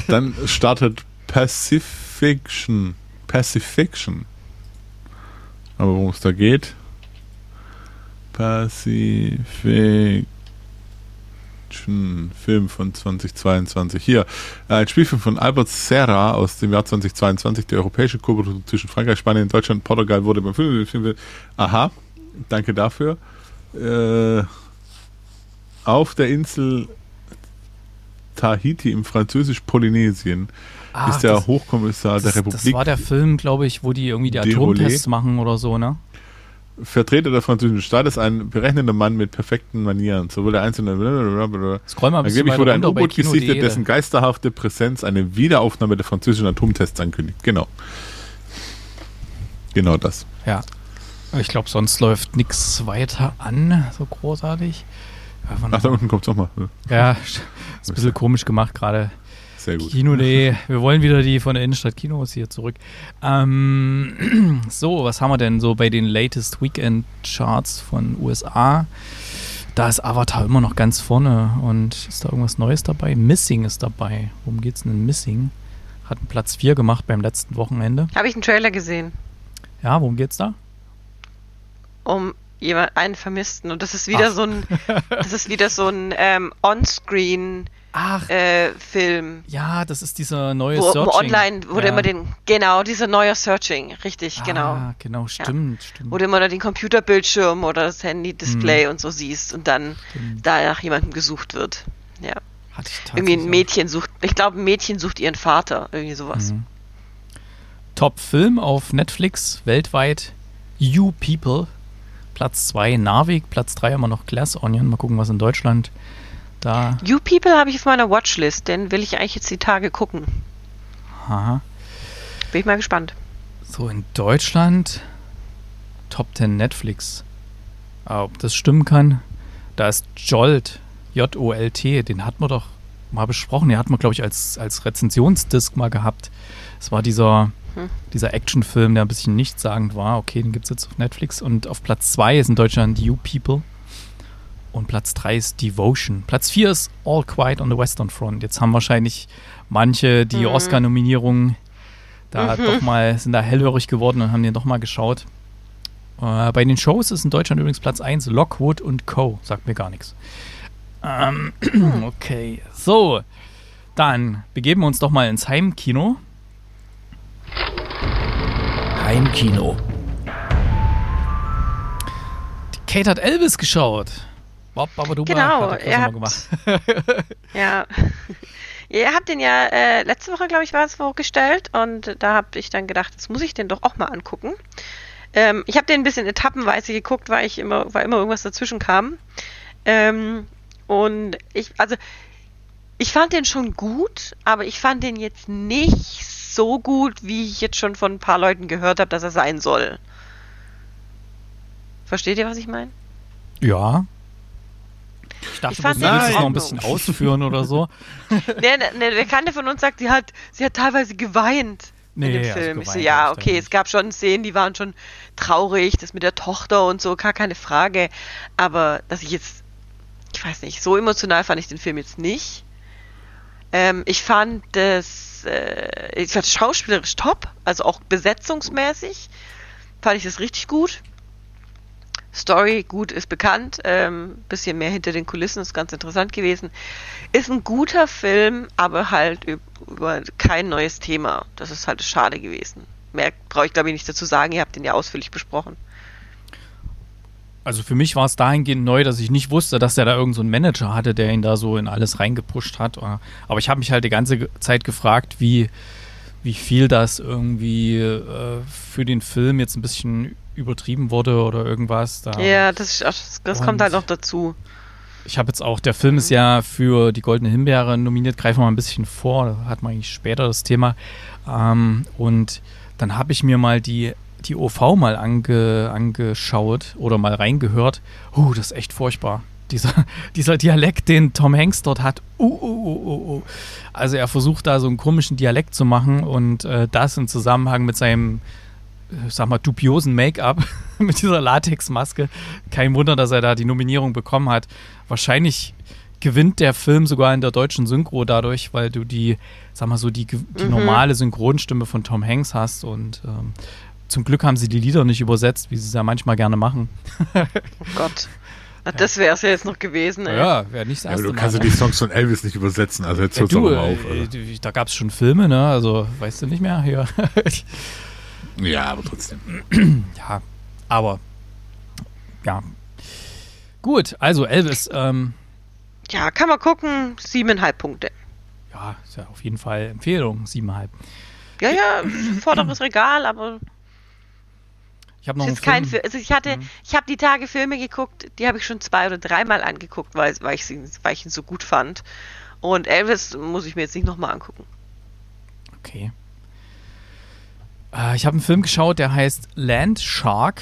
Dann startet Pacifiction. Pacifiction. Aber worum es da geht? Pacifiction. Film von 2022. Hier, äh, ein Spielfilm von Albert Serra aus dem Jahr 2022. Die europäische Koproduktion zwischen Frankreich, Spanien, Deutschland, Portugal wurde beim Film. Film aha, danke dafür. Äh, auf der Insel Tahiti im französisch-Polynesien Ah, ist der das- Hochkommissar der das, Republik das war der Film, glaube ich, wo die irgendwie die. Atomtests machen oder so, ne? Vertreter der französischen Staates, ein berechnender Mann mit perfekten Manieren. Sowohl der einzelne. Blablabla. Scroll mal ein Angeblich wurde ein U-Boot gesichtet, dessen geisterhafte Präsenz eine Wiederaufnahme der französischen Atomtests ankündigt. Genau. Genau das. Ja. Ich glaube, sonst läuft nichts weiter an, so großartig. Ach, da unten kommt es nochmal. ja, ist ein bisschen komisch gemacht gerade. Sehr gut. Kino.de. Wir wollen wieder die von der Innenstadt Kinos hier zurück. Ähm, so, was haben wir denn so bei den latest Weekend Charts von USA? Da ist Avatar immer noch ganz vorne und ist da irgendwas Neues dabei? Missing ist dabei. Worum geht's denn in Missing? Hat einen Platz 4 gemacht beim letzten Wochenende. Habe ich einen Trailer gesehen. Ja, worum geht's da? Um jemand, einen Vermissten. Und das ist wieder Ach. so ein, das ist wieder so ein ähm, On-Screen äh, Film. ja, das ist dieser neue Wo, wo Searching. online, wo du ja. immer den, genau, dieser neue Searching, richtig, genau. Ah, genau, stimmt, stimmt. Wo du immer den Computerbildschirm oder das. Handy-Display und so siehst und dann Stimmt. da nach jemandem gesucht wird. Ja. Hatte ich Irgendwie ein Mädchen sucht, ich glaube, ein Mädchen sucht ihren Vater, irgendwie sowas. Mhm. Top-Film auf Netflix weltweit You People. Platz 2 Narvik, Platz 3 immer noch Glass Onion. Mal gucken, was in Deutschland da. You People habe ich auf meiner Watchlist, den will ich eigentlich jetzt die Tage gucken. Aha. Bin ich mal gespannt. So, in Deutschland Top 10 Netflix. Aber ob das stimmen kann, da ist Jolt, J-O-L-T, den hat man doch mal besprochen. Den hat man, glaube ich, als, als Rezensionsdisk mal gehabt. Es war dieser, Dieser Actionfilm, der ein bisschen nichtssagend war. Okay, den gibt es jetzt auf Netflix. Und auf Platz 2 ist in Deutschland You People. Und Platz 3 ist Devotion. Platz 4 ist All Quiet on the Western Front. Jetzt haben wahrscheinlich manche die Mhm. Oscar-Nominierungen da doch mal, sind da hellhörig geworden und haben den doch mal geschaut. Äh, bei den Shows ist in Deutschland übrigens Platz 1 Lockwood und Co. Sagt mir gar nichts. Ähm, okay, so. Dann begeben wir uns doch mal ins Heimkino. Heimkino. Die Kate hat Elvis geschaut. Bob Babaduba Genau, hat ihr habt- gemacht. Ja. Ihr habt den ja äh, letzte Woche, glaube ich, war es vorgestellt und da habe ich dann gedacht, jetzt muss ich den doch auch mal angucken. Ähm, ich habe den ein bisschen etappenweise geguckt, weil ich immer, weil immer irgendwas dazwischen kam. Ähm, und ich, also ich fand den schon gut, aber ich fand den jetzt nicht so gut, wie ich jetzt schon von ein paar Leuten gehört habe, dass er sein soll. Versteht ihr, was ich meine? Ja. Ich dachte, Ich fand du in es noch ein bisschen ausführen oder so. Ne, ne, ne, der Bekannte von uns sagt, sie hat, sie hat teilweise geweint in Nee, dem also Film. ich so, ja, okay, es gab schon Szenen, die waren schon traurig, das mit der Tochter und so, gar keine Frage. Aber dass ich jetzt, ich weiß nicht, so emotional fand ich den Film jetzt nicht. Ähm, ich fand das, äh, ich fand schauspielerisch top, also auch besetzungsmäßig fand ich das richtig gut. Story, gut, ist bekannt. Ähm, bisschen mehr hinter den Kulissen, ist ganz interessant gewesen. Ist ein guter Film, aber halt üb- über kein neues Thema. Das ist halt schade gewesen. Mehr brauche ich, glaube ich, nicht dazu sagen. Ihr habt den ja ausführlich besprochen. Also für mich war es dahingehend neu, dass ich nicht wusste, dass er da irgendeinen so einen Manager hatte, der ihn da so in alles reingepusht hat. Aber ich habe mich halt die ganze Zeit gefragt, wie, wie viel das irgendwie äh, für den Film jetzt ein bisschen übertrieben wurde oder irgendwas. Da ja, das, das, das kommt halt noch dazu. Ich habe jetzt auch, der Film ist ja für die Goldene Himbeere nominiert, greifen wir mal ein bisschen vor, da hat man eigentlich später das Thema. Ähm, und dann habe ich mir mal die, die OV mal ange, angeschaut oder mal reingehört. Uh, das ist echt furchtbar. Dieser, dieser Dialekt, den Tom Hanks dort hat. Uh, uh, uh, uh, uh. Also er versucht da so einen komischen Dialekt zu machen und äh, das im Zusammenhang mit seinem, äh, sag mal, dubiosen Make-up, mit dieser Latexmaske. Kein Wunder, dass er da die Nominierung bekommen hat. Wahrscheinlich gewinnt der Film sogar in der deutschen Synchro dadurch, weil du die, sag mal so, die, die Mhm. normale Synchronstimme von Tom Hanks hast und ähm, zum Glück haben sie die Lieder nicht übersetzt, wie sie es ja manchmal gerne machen. Oh Gott. Na, das wäre es ja jetzt noch gewesen. Ey. Ja, wäre nicht das Ja, erste du kannst ja die Songs von Elvis nicht übersetzen, also jetzt Ja, hört's doch du, mal auf. äh, die- da gab es schon Filme, ne? Also, weißt du nicht mehr? Hier. Ja, aber trotzdem. ja, aber ja. Gut, also Elvis, ähm, Ja, kann man gucken. Siebeneinhalb Punkte. ja, ist ja auf jeden Fall Empfehlung, siebeneinhalb. Ja, ja, vorderes Regal, aber Ich habe noch einen Film. Film. Also ich hatte, Mhm. ich habe die Tage Filme geguckt, die habe ich schon zwei oder dreimal angeguckt, weil, weil, ich, sie- weil ich ihn so gut fand. Und Elvis muss ich mir jetzt nicht nochmal angucken. Okay. Äh, ich habe einen Film geschaut, der heißt Land Shark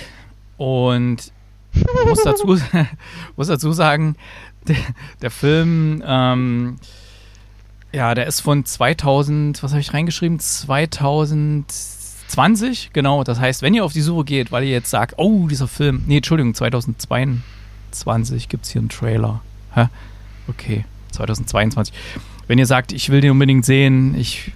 und muss dazu, muss dazu sagen, der, der Film, ähm, ja, der ist von 2000, was habe ich reingeschrieben? 2020, genau. Das heißt, wenn ihr auf die Suche geht, weil ihr jetzt sagt, oh, dieser Film, nee, Entschuldigung, 2022 gibt es hier einen Trailer. Hä? Okay, 2022. Wenn ihr sagt, ich will den unbedingt sehen, ich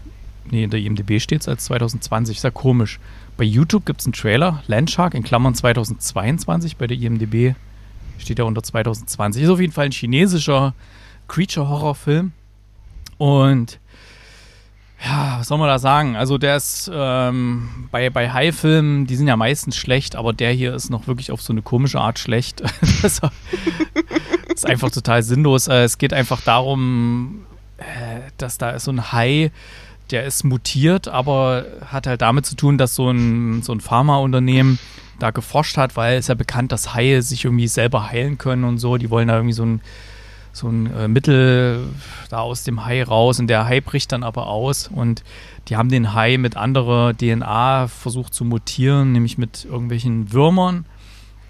Nee, in der IMDB steht es als 2020. Ist ja komisch. Bei YouTube gibt es einen Trailer, Landshark in Klammern 2022, bei der IMDb steht ja unter 2020. Ist auf jeden Fall ein chinesischer Creature-Horror-Film. Und ja, was soll man da sagen? Also der ist ähm, bei, bei High-Filmen, die sind ja meistens schlecht, aber der hier ist noch wirklich auf so eine komische Art schlecht. das ist einfach total sinnlos. Äh, es geht einfach darum, äh, dass da so ein Hai, der ist mutiert, aber hat halt damit zu tun, dass so ein, so ein Pharmaunternehmen da geforscht hat, weil es ja bekannt, dass Haie sich irgendwie selber heilen können und so. Die wollen da irgendwie so ein so ein äh, Mittel da aus dem Hai raus und der Hai bricht dann aber aus und die haben den Hai mit anderer DNA versucht zu mutieren, nämlich mit irgendwelchen Würmern.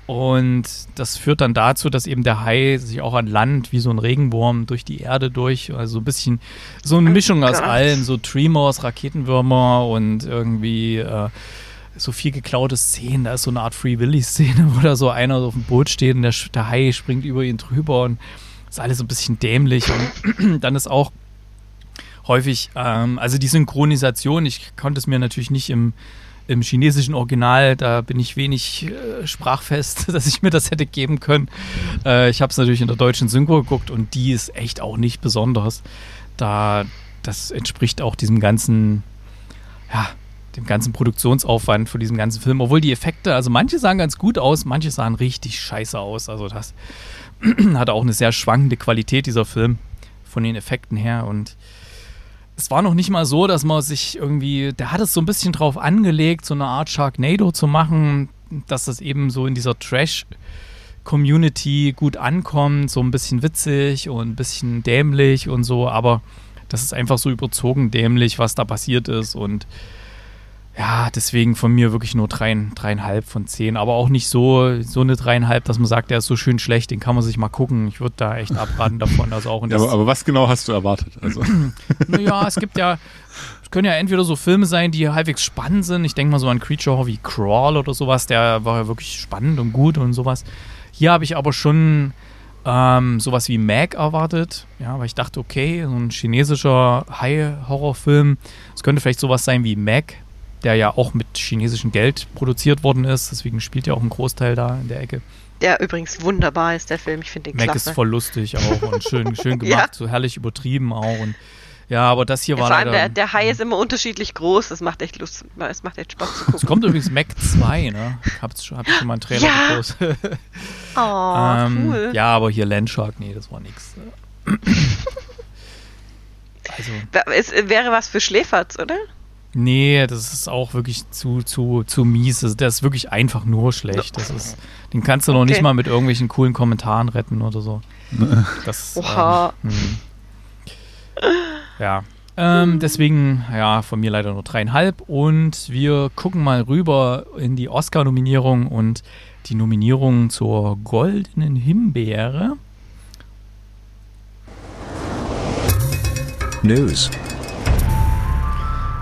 Und das führt dann dazu, dass eben der Hai sich auch an Land wie so ein Regenwurm durch die Erde durch, also so ein bisschen so eine Mischung aus allem, so Tremors, Raketenwürmer und irgendwie äh, so viel geklaute Szenen. Da ist so eine Art Free Willy-Szene, wo da so einer auf dem Boot steht und der, der Hai springt über ihn drüber und ist alles so ein bisschen dämlich. Und dann ist auch häufig, ähm, also die Synchronisation, ich konnte es mir natürlich nicht im, im chinesischen Original, da bin ich wenig äh, sprachfest, dass ich mir das hätte geben können. Äh, ich habe es natürlich in der deutschen Synchro geguckt und die ist echt auch nicht besonders. Da, das entspricht auch diesem ganzen, ja, dem ganzen Produktionsaufwand für diesen ganzen Film. Obwohl die Effekte, also manche sahen ganz gut aus, manche sahen richtig scheiße aus. Also das hat auch eine sehr schwankende Qualität, dieser Film, von den Effekten her. Und es war noch nicht mal so, dass man sich irgendwie, der hat es so ein bisschen drauf angelegt, so eine Art Sharknado zu machen, dass das eben so in dieser Trash- Community gut ankommt, so ein bisschen witzig und ein bisschen dämlich und so, aber das ist einfach so überzogen dämlich, was da passiert ist und ja, deswegen von mir wirklich nur dreien, dreieinhalb von zehn. Aber auch nicht so, so eine dreieinhalb, dass man sagt, der ist so schön schlecht, den kann man sich mal gucken. Ich würde da echt abraten davon. Also auch ja, aber, aber, was genau hast du erwartet? Also. naja, es gibt ja, es können ja entweder so Filme sein, die halbwegs spannend sind. Ich denke mal so an Creature Horror wie Crawl oder sowas, der war ja wirklich spannend und gut und sowas. Hier habe ich aber schon ähm, sowas wie Mag erwartet. Ja, weil ich dachte, okay, so ein chinesischer High-Horror-Film, es könnte vielleicht sowas sein wie Mag der ja auch mit chinesischem Geld produziert worden ist. Deswegen spielt ja auch ein Großteil da in der Ecke. Der übrigens wunderbar ist, der Film. Ich finde den Mac klasse. ist voll lustig auch und schön, schön gemacht, ja. so herrlich übertrieben auch. Und ja, aber das hier ja, war vor allem der, der Hai ist immer unterschiedlich groß. Das macht echt Lust. Es macht echt Spaß zu gucken. Es kommt übrigens Mac 2, ne? Hab's schon, hab ich schon mal einen Trailer ja. gepostet. oh, ähm, cool. Ja, aber hier Landshark, nee, das war nix. also. Es wäre was für Schläferz, oder? Nee, das ist auch wirklich zu, zu, zu mies. Also der ist wirklich einfach nur schlecht. Das ist, den kannst du okay. noch nicht mal mit irgendwelchen coolen Kommentaren retten oder so. Das, Oha. Ähm, hm. ja. Ähm, deswegen, ja, von mir leider nur dreieinhalb. Und wir gucken mal rüber in die Oscar-Nominierung und die Nominierung zur Goldenen Himbeere. News.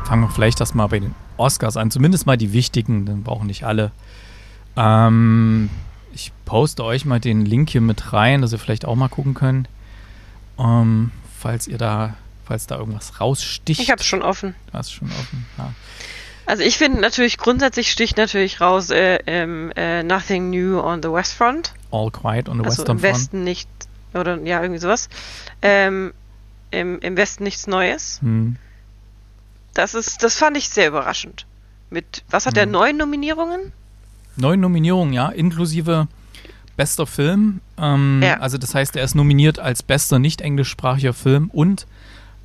Fangen wir vielleicht erstmal bei den Oscars an. Zumindest mal die wichtigen, dann brauchen nicht alle. Ähm, ich poste euch mal den Link hier mit rein, dass ihr vielleicht auch mal gucken könnt. Ähm, falls ihr da, falls da irgendwas raussticht. Ich hab's schon offen. Du hast schon offen, ja. Also ich finde natürlich, grundsätzlich sticht natürlich raus äh, äh, Nothing New on the West Front. All Quiet on the also Western im Westen Front. nicht, oder ja, irgendwie sowas. Ähm, im, Im Westen nichts Neues. Hm. Das ist, das fand ich sehr überraschend. Mit, was hat mhm. der, neun Nominierungen? Neun Nominierungen, ja, inklusive bester Film. Ähm, ja. Also das heißt, er ist nominiert als bester nicht englischsprachiger Film und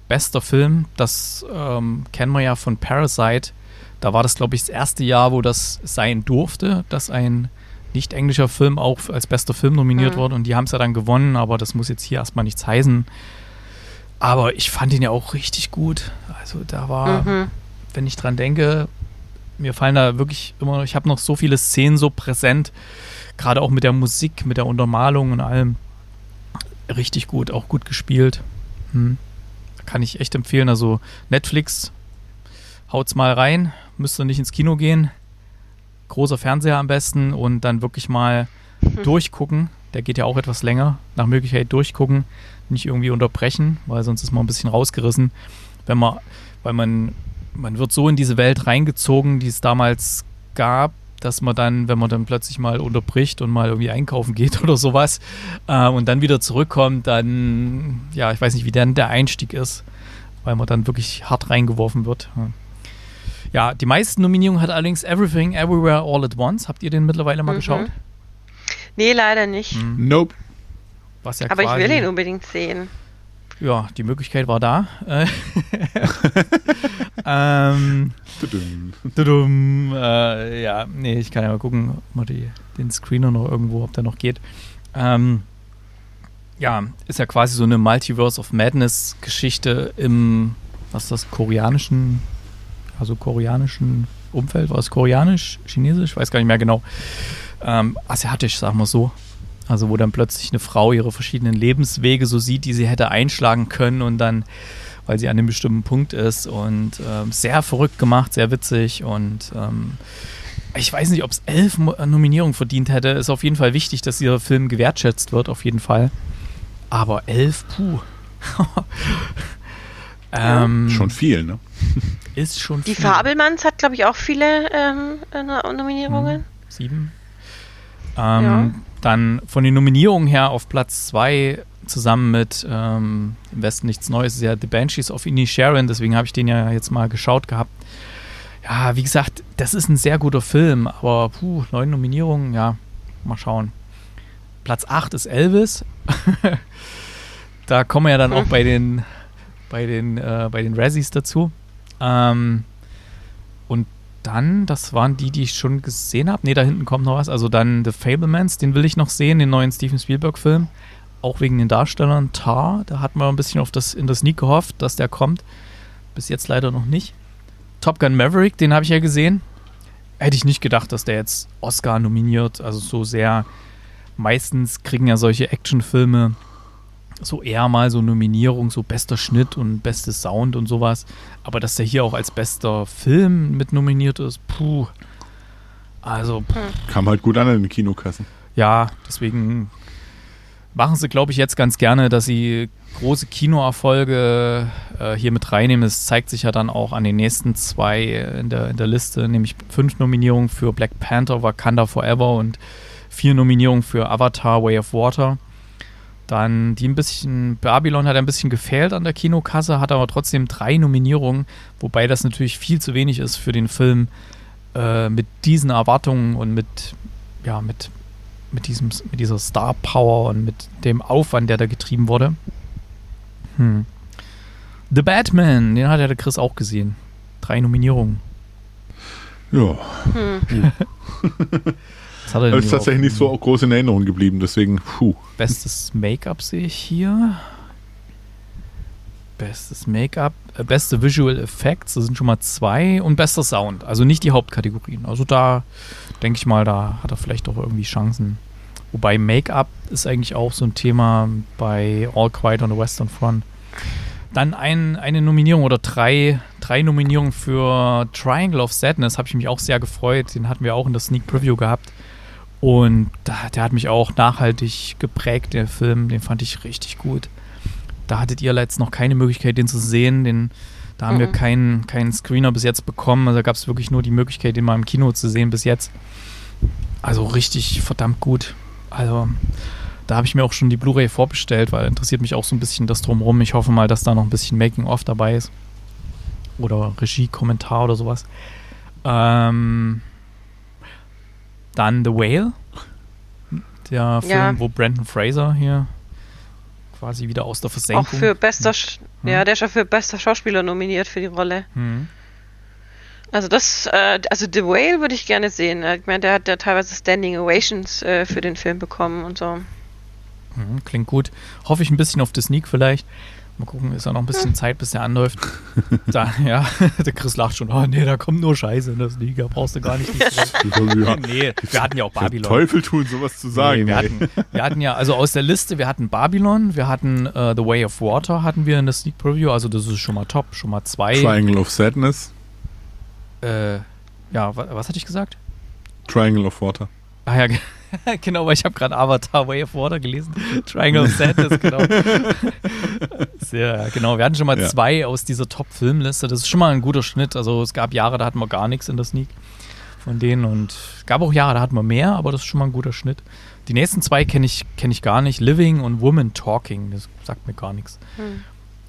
bester Film. Das ähm, kennen wir ja von Parasite. Da war das, glaube ich, das erste Jahr, wo das sein durfte, dass ein nicht englischer Film auch als bester Film nominiert mhm. wurde. Und die haben es ja dann gewonnen, aber das muss jetzt hier erstmal nichts heißen. Aber ich fand ihn ja auch richtig gut. Also da war, mhm. wenn ich dran denke, mir fallen da wirklich immer, ich habe noch so viele Szenen so präsent, gerade auch mit der Musik, mit der Untermalung und allem. Richtig gut, auch gut gespielt. Hm. Kann ich echt empfehlen. Also Netflix, haut's mal rein, müsst ihr nicht ins Kino gehen. Großer Fernseher am besten und dann wirklich mal mhm. durchgucken. Der geht ja auch etwas länger. Nach Möglichkeit durchgucken nicht irgendwie unterbrechen, weil sonst ist man ein bisschen rausgerissen. Wenn man, weil man, man wird so in diese Welt reingezogen, die es damals gab, dass man dann, wenn man dann plötzlich mal unterbricht und mal irgendwie einkaufen geht oder sowas äh, und dann wieder zurückkommt, dann, ja, ich weiß nicht, wie dann der Einstieg ist, weil man dann wirklich hart reingeworfen wird. Ja, die meisten Nominierungen hat allerdings Everything, Everywhere, All at Once. Habt ihr den mittlerweile mal Mhm. geschaut? Nee, leider nicht. Nope. Was ja Aber ich quasi, will ihn unbedingt sehen. Ja, die Möglichkeit war da. Äh, ähm, Tudum. Tudum, äh, ja, nee, ich kann ja mal gucken, ob man die, den Screener noch irgendwo, ob der noch geht. Ähm, ja, ist ja quasi so eine Multiverse of Madness Geschichte im, was ist das, koreanischen, also koreanischen Umfeld. War es koreanisch, chinesisch? Weiß gar nicht mehr genau. Ähm, asiatisch, sagen wir so. Also wo dann plötzlich eine Frau ihre verschiedenen Lebenswege so sieht, die sie hätte einschlagen können und dann, weil sie an einem bestimmten Punkt ist und ähm, sehr verrückt gemacht, sehr witzig und ähm, ich weiß nicht, ob es elf Mo- Nominierungen verdient hätte. Ist auf jeden Fall wichtig, dass dieser Film gewertschätzt wird, auf jeden Fall. Aber elf, puh. ähm, Schon viel, ne? Ist schon Die viel. Fabelmanns hat, glaube ich, auch viele ähm, äh, Nominierungen. Sieben. Ähm, Ja. Dann von den Nominierungen her auf Platz zwei zusammen mit ähm, im Westen nichts Neues ist ja The Banshees of Inisherin, deswegen habe ich den ja jetzt mal geschaut gehabt. Ja, wie gesagt, das ist ein sehr guter Film, aber puh, neun Nominierungen, ja, mal schauen. Platz 8 ist Elvis. da kommen wir ja dann auch bei den bei den äh, bei den Razzies dazu. Ähm, dann, das waren die, die ich schon gesehen habe. Ne, da hinten kommt noch was. Also dann The Fablemans, den will ich noch sehen, den neuen Steven Spielberg-Film. Auch wegen den Darstellern. Tar, da hat man ein bisschen auf das, in das Sneak gehofft, dass der kommt. Bis jetzt leider noch nicht. Top Gun Maverick, den habe ich ja gesehen. Hätte ich nicht gedacht, dass der jetzt Oscar nominiert. Also so sehr. Meistens kriegen ja solche Actionfilme so eher mal so Nominierung, so bester Schnitt und bestes Sound und sowas. Aber dass der hier auch als bester Film mit nominiert ist, puh. Also, Kam halt gut an in den Kinokassen. ja, deswegen machen sie, glaube ich, jetzt ganz gerne, dass sie große Kinoerfolge äh, hier mit reinnehmen. Es zeigt sich ja dann auch an den nächsten zwei in der, in der Liste, nämlich fünf Nominierungen für Black Panther, Wakanda Forever und vier Nominierungen für Avatar, Way of Water. Dann die ein bisschen, Babylon hat ein bisschen gefehlt an der Kinokasse, hat aber trotzdem drei Nominierungen, wobei das natürlich viel zu wenig ist für den Film äh, mit diesen Erwartungen und mit, ja, mit, mit, diesem, mit dieser Star Power und mit dem Aufwand, der da getrieben wurde. Hm. The Batman, den hat ja der Chris auch gesehen. Drei Nominierungen. Ja, denn das ist tatsächlich nicht so groß in Erinnerung geblieben, deswegen, puh. Bestes Make-up sehe ich hier. Bestes Make-up, äh, beste Visual Effects, das sind schon mal zwei und bester Sound. Also nicht die Hauptkategorien. Also da denke ich mal, da hat er vielleicht doch irgendwie Chancen. Wobei Make-up ist eigentlich auch so ein Thema bei All Quiet on the Western Front. Dann ein, eine Nominierung oder drei, drei Nominierungen für Triangle of Sadness, habe ich mich auch sehr gefreut. Den hatten wir auch in der Sneak Preview gehabt. Und der hat mich auch nachhaltig geprägt, der Film. Den fand ich richtig gut. Da hattet ihr jetzt noch keine Möglichkeit, den zu sehen. Den, da haben wir Mhm. keinen, keinen Screener bis jetzt bekommen. Also da gab es wirklich nur die Möglichkeit, den mal im Kino zu sehen bis jetzt. Also richtig verdammt gut. Also da habe ich mir auch schon die Blu-ray vorbestellt, weil interessiert mich auch so ein bisschen das drumherum. Ich hoffe mal, dass da noch ein bisschen Making-of dabei ist. Oder Regie-Kommentar oder sowas. Ähm, dann The Whale. Der Film, Ja. wo Brandon Fraser hier quasi wieder aus der Auch Versenkung. für bester, Sch Hm. ja, der ist schon für bester Schauspieler nominiert für die Rolle. Hm. Also das, äh, also The Whale würde ich gerne sehen. Ich meine, der hat ja teilweise Standing Ovations äh, für den Film bekommen und so. Mhm, klingt gut. Hoffe ich ein bisschen auf The Sneak vielleicht. Mal gucken, ist ja noch ein bisschen Zeit, bis der anläuft. Da, ja, der Chris lacht schon. Oh nee, da kommt nur Scheiße in der Sneak, da brauchst du gar nicht. ja, nee, wir hatten ja auch der Babylon. Teufel tun, sowas zu sagen. Nee, wir, hatten, wir hatten ja, also aus der Liste, wir hatten Babylon, wir hatten äh, The Way of Water hatten wir in der Sneak Preview, also das ist schon mal top, schon mal zwei. Triangle of Sadness, Äh, ja, wa was hatte ich gesagt? Triangle of Water. Ah ja, genau, weil ich habe gerade Avatar Way of Water gelesen. Triangle of Sadness, genau. Sehr, genau. Wir hatten schon mal Ja. zwei aus dieser Top-Filmliste. Das ist schon mal ein guter Schnitt. Also es gab Jahre, da hatten wir gar nichts in der Sneak. von denen. Und es gab auch Jahre, da hatten wir mehr, aber das ist schon mal ein guter Schnitt. Die nächsten zwei kenne ich, kenn ich gar nicht. Living und Woman Talking, das sagt mir gar nichts. Hm.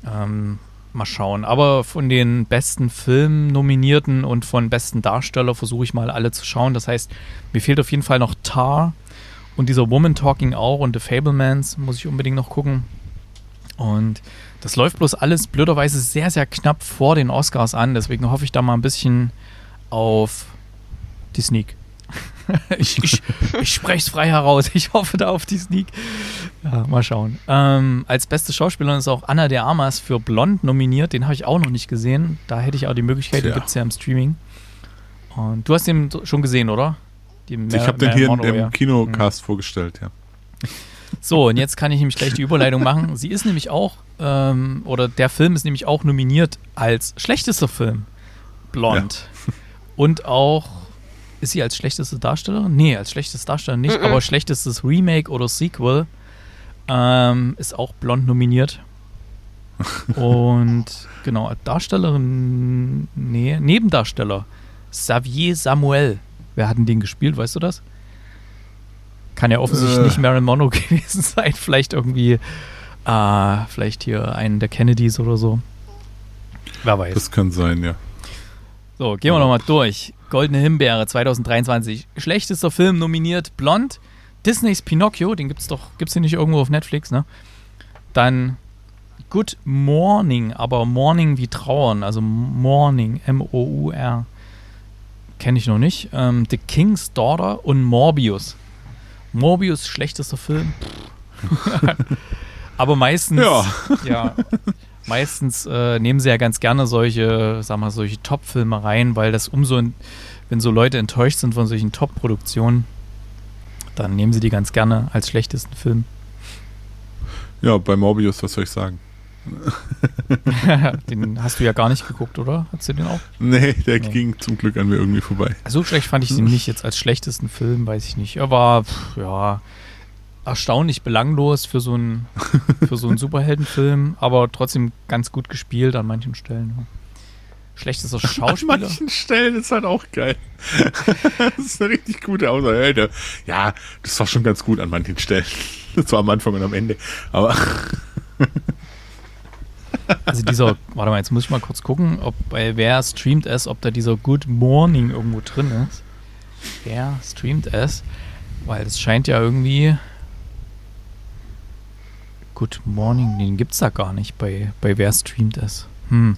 Ähm, mal schauen. Aber von den besten Filmnominierten und von besten Darsteller versuche ich mal alle zu schauen. Das heißt, mir fehlt auf jeden Fall noch Tar und dieser Woman Talking auch und The Fablemans muss ich unbedingt noch gucken. Und das läuft bloß alles blöderweise sehr, sehr knapp vor den Oscars an. Deswegen hoffe ich da mal ein bisschen auf die Sneak. ich ich, ich spreche es frei heraus. Ich hoffe da auf die Sneak. Ja, mal schauen. Ähm, als beste Schauspielerin ist auch Anna de Armas für Blond nominiert. Den habe ich auch noch nicht gesehen. Da hätte ich auch die Möglichkeit, den gibt es ja im Streaming. Und du hast den schon gesehen, oder? Ich habe den hier Monroe, im ja. Kinocast vorgestellt, ja. So, und jetzt kann ich nämlich gleich die Überleitung machen. Sie ist nämlich auch, ähm, oder der Film ist nämlich auch nominiert als schlechtester Film. Blond. Und auch, ist sie als schlechteste Darstellerin? Nee, als schlechteste Darstellerin nicht, Mhm. aber schlechtestes Remake oder Sequel ähm, ist auch Blond nominiert. Und genau, Darstellerin, nee, Nebendarsteller. Xavier Samuel. Wer hat denn den gespielt, weißt du das? Kann ja offensichtlich Äh. nicht Marilyn Monroe gewesen sein. Vielleicht irgendwie, äh, vielleicht hier einen der Kennedys oder so. Wer weiß. Das kann sein, ja. So, gehen wir nochmal durch. Goldene Himbeere 2023. Schlechtester Film nominiert Blond. Disneys Pinocchio, den gibt's doch, gibt's den nicht irgendwo auf Netflix, ne? Dann Good Morning, aber Morning wie Trauern, also Morning, M-O-U-R. Kenne ich noch nicht. Ähm, The King's Daughter und Morbius. Morbius, schlechtester Film. aber meistens, Ja. ja, meistens äh, nehmen sie ja ganz gerne solche, sag mal, solche Top-Filme rein, weil das umso, in, wenn so Leute enttäuscht sind von solchen Top-Produktionen, dann nehmen sie die ganz gerne als schlechtesten Film. Ja, bei Morbius, was soll ich sagen? den hast du ja gar nicht geguckt, oder? Hast du den auch? Nee, der Nee. ging zum Glück an mir irgendwie vorbei. So schlecht fand ich den nicht jetzt als schlechtesten Film, weiß ich nicht. Er war, pff, ja, erstaunlich belanglos für so einen, für so einen Superheldenfilm, aber trotzdem ganz gut gespielt an manchen Stellen. Schlechtester Schauspieler. An manchen Stellen ist halt auch geil. das ist eine richtig gute Aussage. Ja, das war schon ganz gut an manchen Stellen. Das war am Anfang und am Ende. Aber Also dieser, warte mal, jetzt muss ich mal kurz gucken, ob bei wer streamt es, ob da dieser Good Morning irgendwo drin ist. Wer streamt es? Weil es scheint ja irgendwie. Good Morning, den gibt's da gar nicht bei, bei wer streamt es. Hm.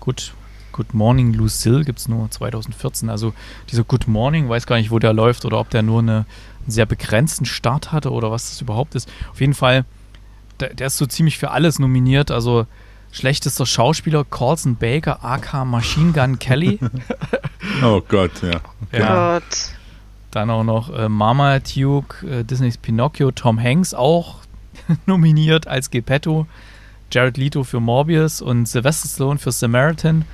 Good, Good Morning Lucille gibt's nur 2014. Also dieser Good Morning, weiß gar nicht, wo der läuft oder ob der nur eine, einen sehr begrenzten Start hatte oder was das überhaupt ist. Auf jeden Fall, der, der ist so ziemlich für alles nominiert. Also schlechtester Schauspieler Colson Baker, aka Machine Gun Kelly. oh Gott, ja. Ja. Gott. Dann auch noch äh, Marmaduke, äh, Disneys Pinocchio, Tom Hanks auch nominiert als Geppetto, Jared Leto für Morbius und Sylvester Stallone für Samaritan.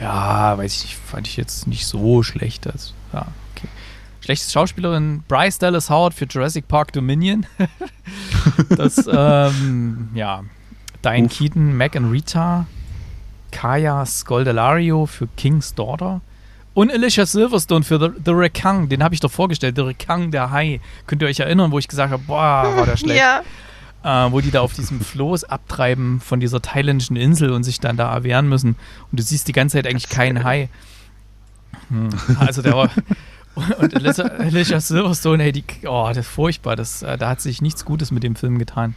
Ja, weiß ich nicht, fand ich jetzt nicht so schlecht. Also, ja, okay. Schlechteste Schauspielerin Bryce Dallas Howard für Jurassic Park Dominion. das, ähm, ja, Diane Uff. Keaton, Mac and Rita, Kaya Scoldelario für King's Daughter. Und Alicia Silverstone für The, The Rekang, den habe ich doch vorgestellt, The Rekang, der Hai. Könnt ihr euch erinnern, wo ich gesagt habe, boah, war der schlecht. Ja. Äh, wo die da auf diesem Floß abtreiben von dieser thailändischen Insel und sich dann da erwehren müssen. Und du siehst die ganze Zeit eigentlich keinen Hai. Hm. Also der war. Und Alicia, Alicia Silverstone, ey, die, oh, das ist furchtbar. Das, äh, da hat sich nichts Gutes mit dem Film getan.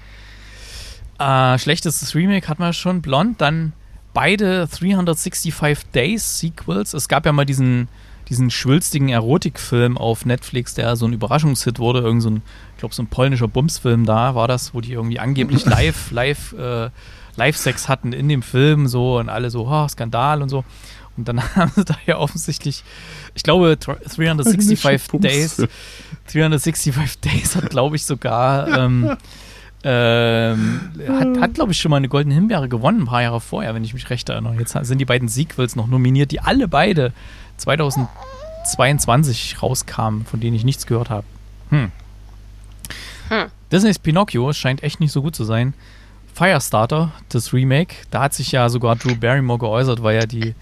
Äh, schlechtestes Remake hatten wir schon. Blond, dann beide 365 Days Sequels. Es gab ja mal diesen, diesen schwülstigen Erotikfilm auf Netflix, der so ein Überraschungshit wurde. Irgend so ein, ich glaube, so ein polnischer Bumsfilm da war das, wo die irgendwie angeblich live, live, äh, Live-Sex hatten in dem Film so und alle so, oh, Skandal und so. Und dann haben sie da ja offensichtlich, ich glaube, 365 Days, 365 Days hat, glaube ich, sogar ähm, ähm, hat, hat glaube ich, schon mal eine Goldene Himbeere gewonnen, ein paar Jahre vorher, wenn ich mich recht erinnere. Jetzt sind die beiden Sequels noch nominiert, die alle beide 2022 rauskamen, von denen ich nichts gehört habe. Hm. Hm. Disneys Pinocchio scheint echt nicht so gut zu sein. Firestarter, das Remake, da hat sich ja sogar Drew Barrymore geäußert, weil ja die,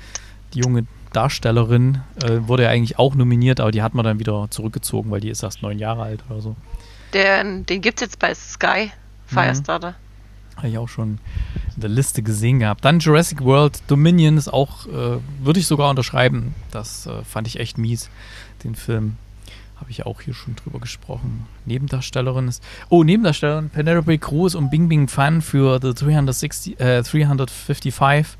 die junge Darstellerin, äh, wurde ja eigentlich auch nominiert, aber die hat man dann wieder zurückgezogen, weil die ist erst neun Jahre alt oder so. Den, den gibt es jetzt bei Sky, Firestarter. Mhm. Habe ich auch schon in der Liste gesehen gehabt. Dann Jurassic World Dominion ist auch, äh, würde ich sogar unterschreiben. Das äh, fand ich echt mies, den Film. Habe ich auch hier schon drüber gesprochen. Nebendarstellerin ist. Oh, Nebendarstellerin Penelope Cruz und Bing Bing Fan für The 360, äh, 355.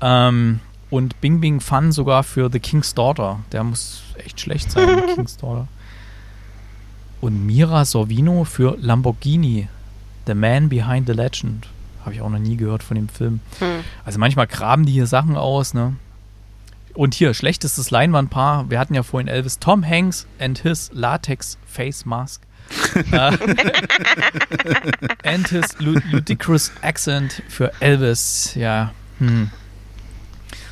Ähm, und Bing Bing Fun sogar für The King's Daughter. Der muss echt schlecht sein, The King's Daughter. Und Mira Sorvino für Lamborghini. The Man Behind the Legend. Habe ich auch noch nie gehört von dem Film. Hm. Also manchmal graben die hier Sachen aus, ne? Und hier, schlechtestes Leinwandpaar. Wir hatten ja vorhin Elvis Tom Hanks and his Latex Face Mask. Äh, and his ludicrous accent für Elvis. Ja, hm.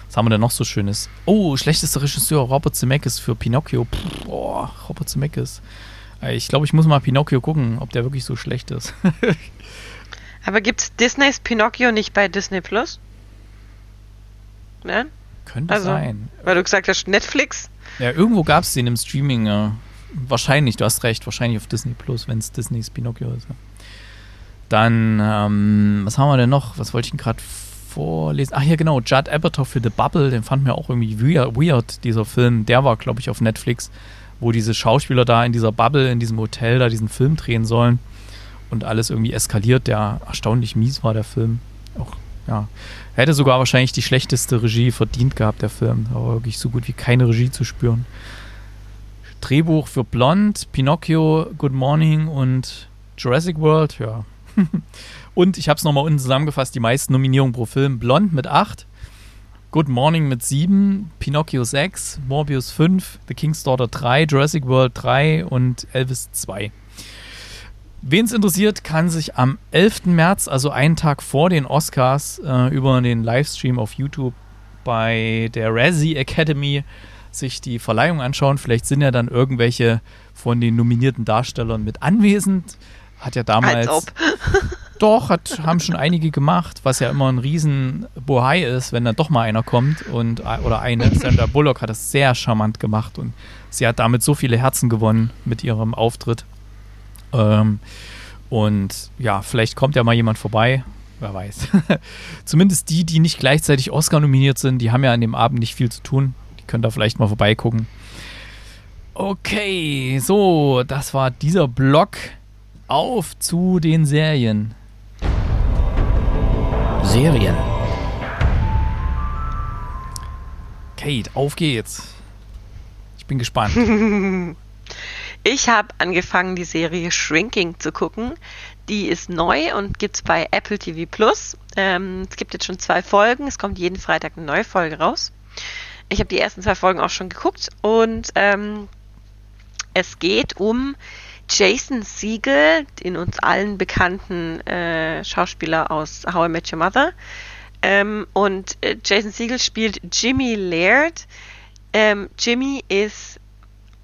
Was haben wir denn noch so Schönes? Oh, schlechtester Regisseur Robert Zemeckis für Pinocchio. Puh, boah, Robert Zemeckis. Ich glaube, ich muss mal Pinocchio gucken, ob der wirklich so schlecht ist. Aber gibt's Disneys Pinocchio nicht bei Disney Plus? Ne? Könnte also, sein. Weil du gesagt hast, Netflix? Ja, irgendwo gab es den im Streaming. Ja. Wahrscheinlich, du hast recht, wahrscheinlich auf Disney Plus, wenn es Disneys Pinocchio ist. Ja. Dann, ähm, was haben wir denn noch? Was wollte ich denn gerade vorlesen? Ach ja, genau, Judd Apatow für The Bubble, den fand mir auch irgendwie weird, dieser Film. Der war, glaube ich, auf Netflix, wo diese Schauspieler da in dieser Bubble, in diesem Hotel, da diesen Film drehen sollen und alles irgendwie eskaliert, der erstaunlich mies war, der Film. Auch, ja. Hätte sogar wahrscheinlich die schlechteste Regie verdient gehabt, der Film. Aber wirklich so gut wie keine Regie zu spüren. Drehbuch für Blond, Pinocchio, Good Morning und Jurassic World, ja. und ich habe es nochmal unten zusammengefasst, die meisten Nominierungen pro Film. Blond mit 8, Good Morning mit 7, Pinocchio 6, Morbius 5, The King's Daughter 3, Jurassic World 3 und Elvis 2. Wen es interessiert, kann sich am 11. März, also einen Tag vor den Oscars, äh, über den Livestream auf YouTube bei der Razzie Academy sich die Verleihung anschauen. Vielleicht sind ja dann irgendwelche von den nominierten Darstellern mit anwesend. Hat ja damals. Doch, hat, haben schon einige gemacht, was ja immer ein riesen Bohai ist, wenn dann doch mal einer kommt und oder eine. Sandra Bullock hat das sehr charmant gemacht und sie hat damit so viele Herzen gewonnen mit ihrem Auftritt. Ähm, und ja, vielleicht kommt ja mal jemand vorbei. Wer weiß. Zumindest die, die nicht gleichzeitig Oscar nominiert sind, die haben ja an dem Abend nicht viel zu tun. Die können da vielleicht mal vorbeigucken. Okay, so, das war dieser Block. Auf zu den Serien. Serien. Kate, auf geht's. Ich bin gespannt. Ich habe angefangen, die Serie Shrinking zu gucken. Die ist neu und gibt es bei Apple TV Plus. Ähm, es gibt jetzt schon zwei Folgen. Es kommt jeden Freitag eine neue Folge raus. Ich habe die ersten zwei Folgen auch schon geguckt und ähm, es geht um Jason Siegel, den uns allen bekannten äh, Schauspieler aus How I Met Your Mother. Ähm, und äh, Jason Siegel spielt Jimmy Laird. Ähm, Jimmy ist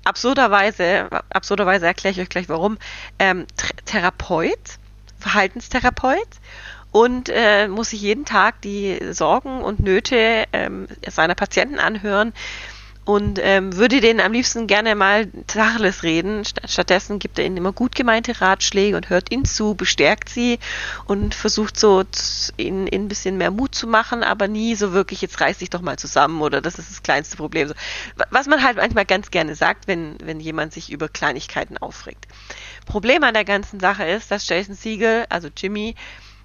absurderweise, absurderweise erkläre ich euch gleich warum, ähm, Therapeut, Verhaltenstherapeut und äh, muss sich jeden Tag die Sorgen und Nöte ähm, seiner Patienten anhören und ähm, würde denen am liebsten gerne mal Tacheles reden. Stattdessen gibt er ihnen immer gut gemeinte Ratschläge und hört ihnen zu, bestärkt sie und versucht so ihnen, ihnen ein bisschen mehr Mut zu machen, aber nie so wirklich, jetzt reiß dich doch mal zusammen oder das ist das kleinste Problem. Was man halt manchmal ganz gerne sagt, wenn, wenn jemand sich über Kleinigkeiten aufregt. Problem an der ganzen Sache ist, dass Jason Siegel, also Jimmy,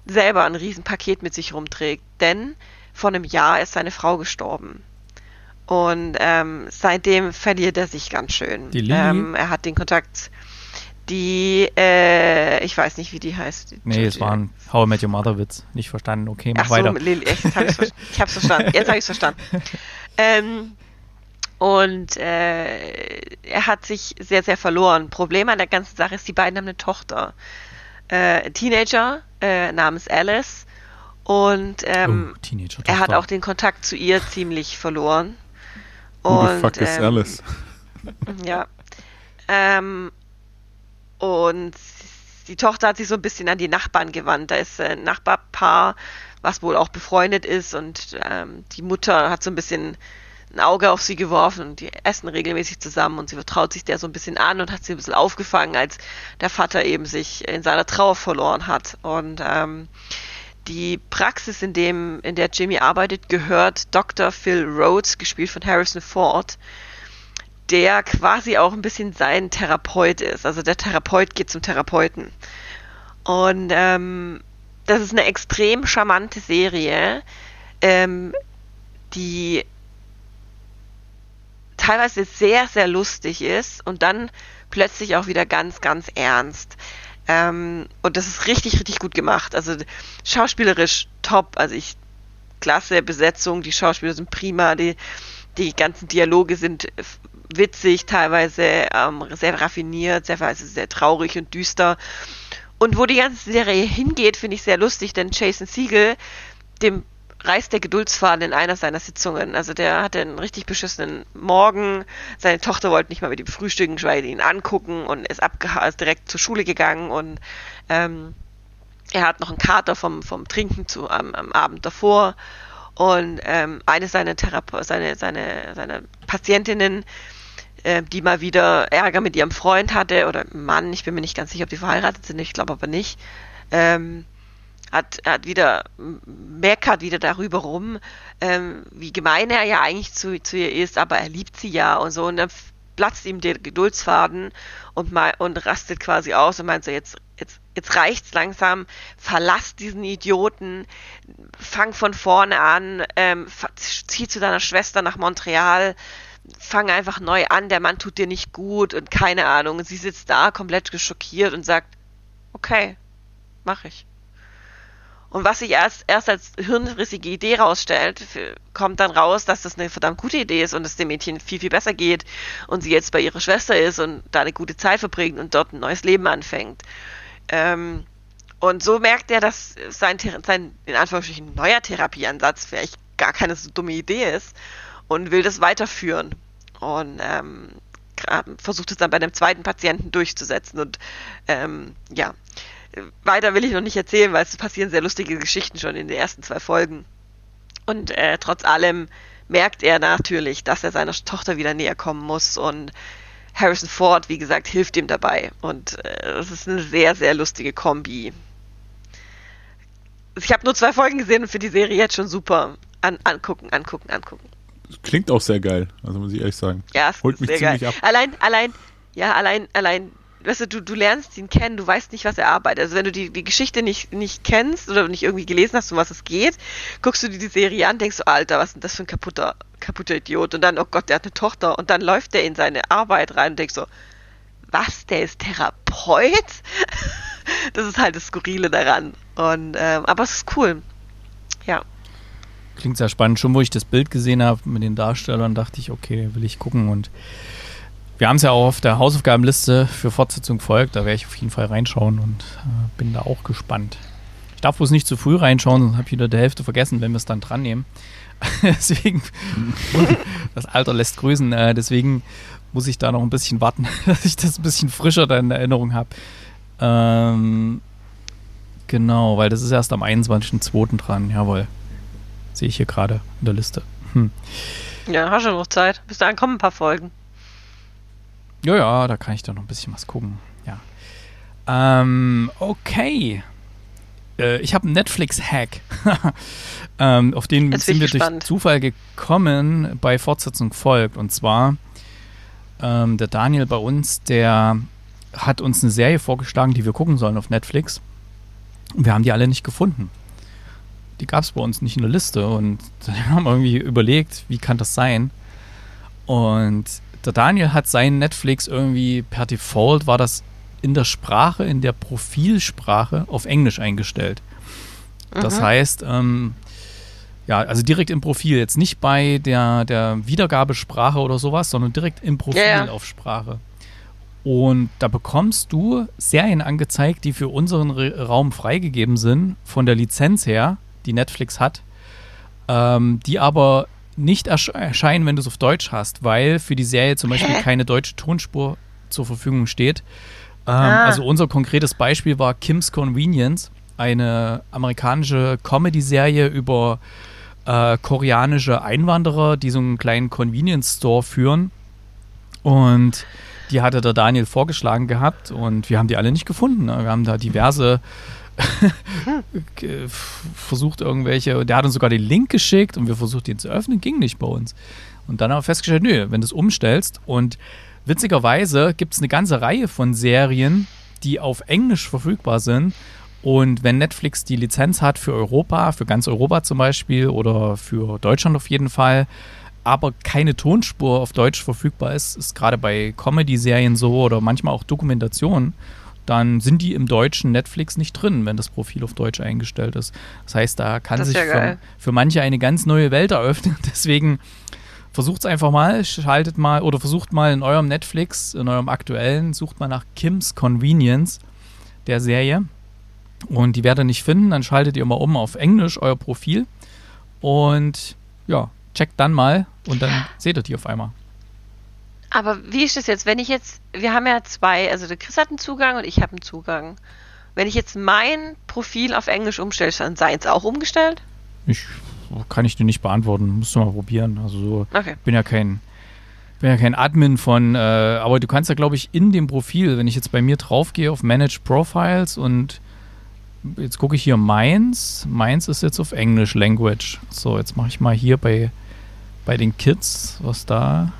selber ein Riesenpaket mit sich rumträgt, denn vor einem Jahr ist seine Frau gestorben. Und ähm, seitdem verliert er sich ganz schön. Die ähm, er hat den Kontakt. Die, äh, ich weiß nicht, wie die heißt. Nee, es war ein How I Met Your Mother Witz. Nicht verstanden. Okay, mach Ach weiter. So, Lili, ich hab's, ich hab's verstanden. Jetzt habe ich verstanden. Ähm, und äh, er hat sich sehr, sehr verloren. Problem an der ganzen Sache ist, die beiden haben eine Tochter. Äh, Teenager äh, namens Alice. Und ähm, oh, er hat auch den Kontakt zu ihr ziemlich verloren. Who the fuck ähm, is Alice? Ja. Ähm, und die Tochter hat sich so ein bisschen an die Nachbarn gewandt. Da ist ein Nachbarpaar, was wohl auch befreundet ist und ähm, die Mutter hat so ein bisschen ein Auge auf sie geworfen und die essen regelmäßig zusammen und sie vertraut sich der so ein bisschen an und hat sie ein bisschen aufgefangen, als der Vater eben sich in seiner Trauer verloren hat. Und ähm, die Praxis, in, dem, in der Jimmy arbeitet, gehört Dr. Phil Rhodes, gespielt von Harrison Ford, der quasi auch ein bisschen sein Therapeut ist. Also der Therapeut geht zum Therapeuten. Und ähm, das ist eine extrem charmante Serie, ähm, die teilweise sehr, sehr lustig ist und dann plötzlich auch wieder ganz, ganz ernst. Ähm, und das ist richtig, richtig gut gemacht. Also schauspielerisch top. Also ich, klasse Besetzung, die Schauspieler sind prima, die, die ganzen Dialoge sind witzig, teilweise ähm, sehr raffiniert, sehr, also sehr traurig und düster. Und wo die ganze Serie hingeht, finde ich sehr lustig, denn Jason Siegel, dem reißt der Geduldsfaden in einer seiner Sitzungen. Also der hatte einen richtig beschissenen Morgen. Seine Tochter wollte nicht mal mit ihm frühstücken, weil ihn angucken und ist, ist direkt zur Schule gegangen und ähm, er hat noch einen Kater vom, vom Trinken zu, am, am Abend davor. Und ähm, eine seiner, Therape seine, seine, seine Patientinnen, äh, die mal wieder Ärger mit ihrem Freund hatte oder Mann, ich bin mir nicht ganz sicher, ob die verheiratet sind, ich glaube aber nicht, ähm, hat, hat wieder, meckert wieder darüber rum, ähm, wie gemein er ja eigentlich zu, zu ihr ist, aber er liebt sie ja und so. Und dann platzt ihm der Geduldsfaden und, mal, und rastet quasi aus und meint so, jetzt, jetzt, jetzt reicht's langsam, verlass diesen Idioten, fang von vorne an, ähm, zieh zu deiner Schwester nach Montreal, fang einfach neu an, der Mann tut dir nicht gut und keine Ahnung. Und sie sitzt da komplett geschockiert und sagt, okay, mach ich. Und was sich erst, erst als hirnrissige Idee rausstellt, kommt dann raus, dass das eine verdammt gute Idee ist und es dem Mädchen viel, viel besser geht und sie jetzt bei ihrer Schwester ist und da eine gute Zeit verbringt und dort ein neues Leben anfängt. Ähm, und so merkt er, dass sein, sein in Anführungsstrichen neuer Therapieansatz vielleicht gar keine so dumme Idee ist und will das weiterführen. Und ähm, versucht es dann bei einem zweiten Patienten durchzusetzen. Und ähm, ja, weiter will ich noch nicht erzählen, weil es passieren sehr lustige Geschichten schon in den ersten zwei Folgen. Und äh, trotz allem merkt er natürlich, dass er seiner Tochter wieder näher kommen muss und Harrison Ford, wie gesagt, hilft ihm dabei. Und äh, das ist eine sehr, sehr lustige Kombi. Ich habe nur zwei Folgen gesehen und für die Serie jetzt schon super. An, angucken, angucken, angucken. Klingt auch sehr geil, also muss ich ehrlich sagen. Ja, es Holt ist mich sehr geil. Ab. Allein, allein, ja, allein, allein weißt du, du, du lernst ihn kennen, du weißt nicht, was er arbeitet. Also wenn du die, die Geschichte nicht, nicht kennst oder nicht irgendwie gelesen hast, um was es geht, guckst du dir die Serie an, denkst du, Alter, was ist denn das für ein kaputter, kaputter Idiot? Und dann, oh Gott, der hat eine Tochter. Und dann läuft der in seine Arbeit rein und denkst so, was, der ist Therapeut? das ist halt das Skurrile daran. Und, ähm, aber es ist cool. Ja. Klingt sehr spannend. Schon wo ich das Bild gesehen habe mit den Darstellern, dachte ich, okay, will ich gucken und wir haben es ja auch auf der Hausaufgabenliste für Fortsetzung folgt. Da werde ich auf jeden Fall reinschauen und äh, bin da auch gespannt. Ich darf bloß nicht zu früh reinschauen, sonst habe ich wieder die Hälfte vergessen, wenn wir es dann dran nehmen. deswegen, das Alter lässt grüßen. Äh, deswegen muss ich da noch ein bisschen warten, dass ich das ein bisschen frischer da in Erinnerung habe. Ähm, genau, weil das ist erst am 21.02. dran. Jawohl. Sehe ich hier gerade in der Liste. Hm. Ja, hast du noch Zeit. Bis dahin kommen ein paar Folgen. Ja, ja, da kann ich doch noch ein bisschen was gucken. Ja. Ähm, okay. Äh, ich habe einen Netflix-Hack. ähm, auf den sind wir gespannt. durch Zufall gekommen, bei Fortsetzung folgt. Und zwar ähm, der Daniel bei uns, der hat uns eine Serie vorgeschlagen, die wir gucken sollen auf Netflix. Und wir haben die alle nicht gefunden. Die gab es bei uns nicht in der Liste. Und dann haben wir irgendwie überlegt, wie kann das sein? Und der Daniel hat sein Netflix irgendwie per Default war das in der Sprache, in der Profilsprache auf Englisch eingestellt. Das mhm. heißt, ähm, ja, also direkt im Profil, jetzt nicht bei der, der Wiedergabesprache oder sowas, sondern direkt im Profil ja, ja. auf Sprache. Und da bekommst du Serien angezeigt, die für unseren Raum freigegeben sind, von der Lizenz her, die Netflix hat, ähm, die aber nicht erscheinen, wenn du es auf Deutsch hast, weil für die Serie zum Beispiel Hä? keine deutsche Tonspur zur Verfügung steht. Ähm, ah. Also unser konkretes Beispiel war Kim's Convenience, eine amerikanische Comedy-Serie über äh, koreanische Einwanderer, die so einen kleinen Convenience Store führen. Und die hatte der Daniel vorgeschlagen gehabt und wir haben die alle nicht gefunden. Ne? Wir haben da diverse versucht irgendwelche, der hat uns sogar den Link geschickt und wir versucht ihn zu öffnen, ging nicht bei uns. Und dann haben wir festgestellt, nö, wenn du es umstellst und witzigerweise gibt es eine ganze Reihe von Serien, die auf Englisch verfügbar sind und wenn Netflix die Lizenz hat für Europa, für ganz Europa zum Beispiel oder für Deutschland auf jeden Fall, aber keine Tonspur auf Deutsch verfügbar ist, ist gerade bei Comedy-Serien so oder manchmal auch Dokumentationen, dann sind die im deutschen Netflix nicht drin, wenn das Profil auf Deutsch eingestellt ist. Das heißt, da kann sich ja für, für, manche eine ganz neue Welt eröffnen. Deswegen versucht es einfach mal, schaltet mal oder versucht mal in eurem Netflix, in eurem aktuellen, sucht mal nach Kim's Convenience der Serie und die werdet ihr nicht finden, dann schaltet ihr mal um auf Englisch euer Profil und ja, checkt dann mal und dann seht ihr die auf einmal. Aber wie ist das jetzt, wenn ich jetzt, wir haben ja zwei, also der Chris hat einen Zugang und ich habe einen Zugang. Wenn ich jetzt mein Profil auf Englisch umstelle, dann sei es auch umgestellt? Ich kann ich dir nicht beantworten, musst du mal probieren. Also so, okay. bin ja kein bin ja kein Admin von, äh, aber du kannst ja, glaube ich, in dem Profil, wenn ich jetzt bei mir draufgehe auf Manage Profiles und jetzt gucke ich hier meins. Meins ist jetzt auf Englisch Language. So, jetzt mache ich mal hier bei, bei den Kids, was da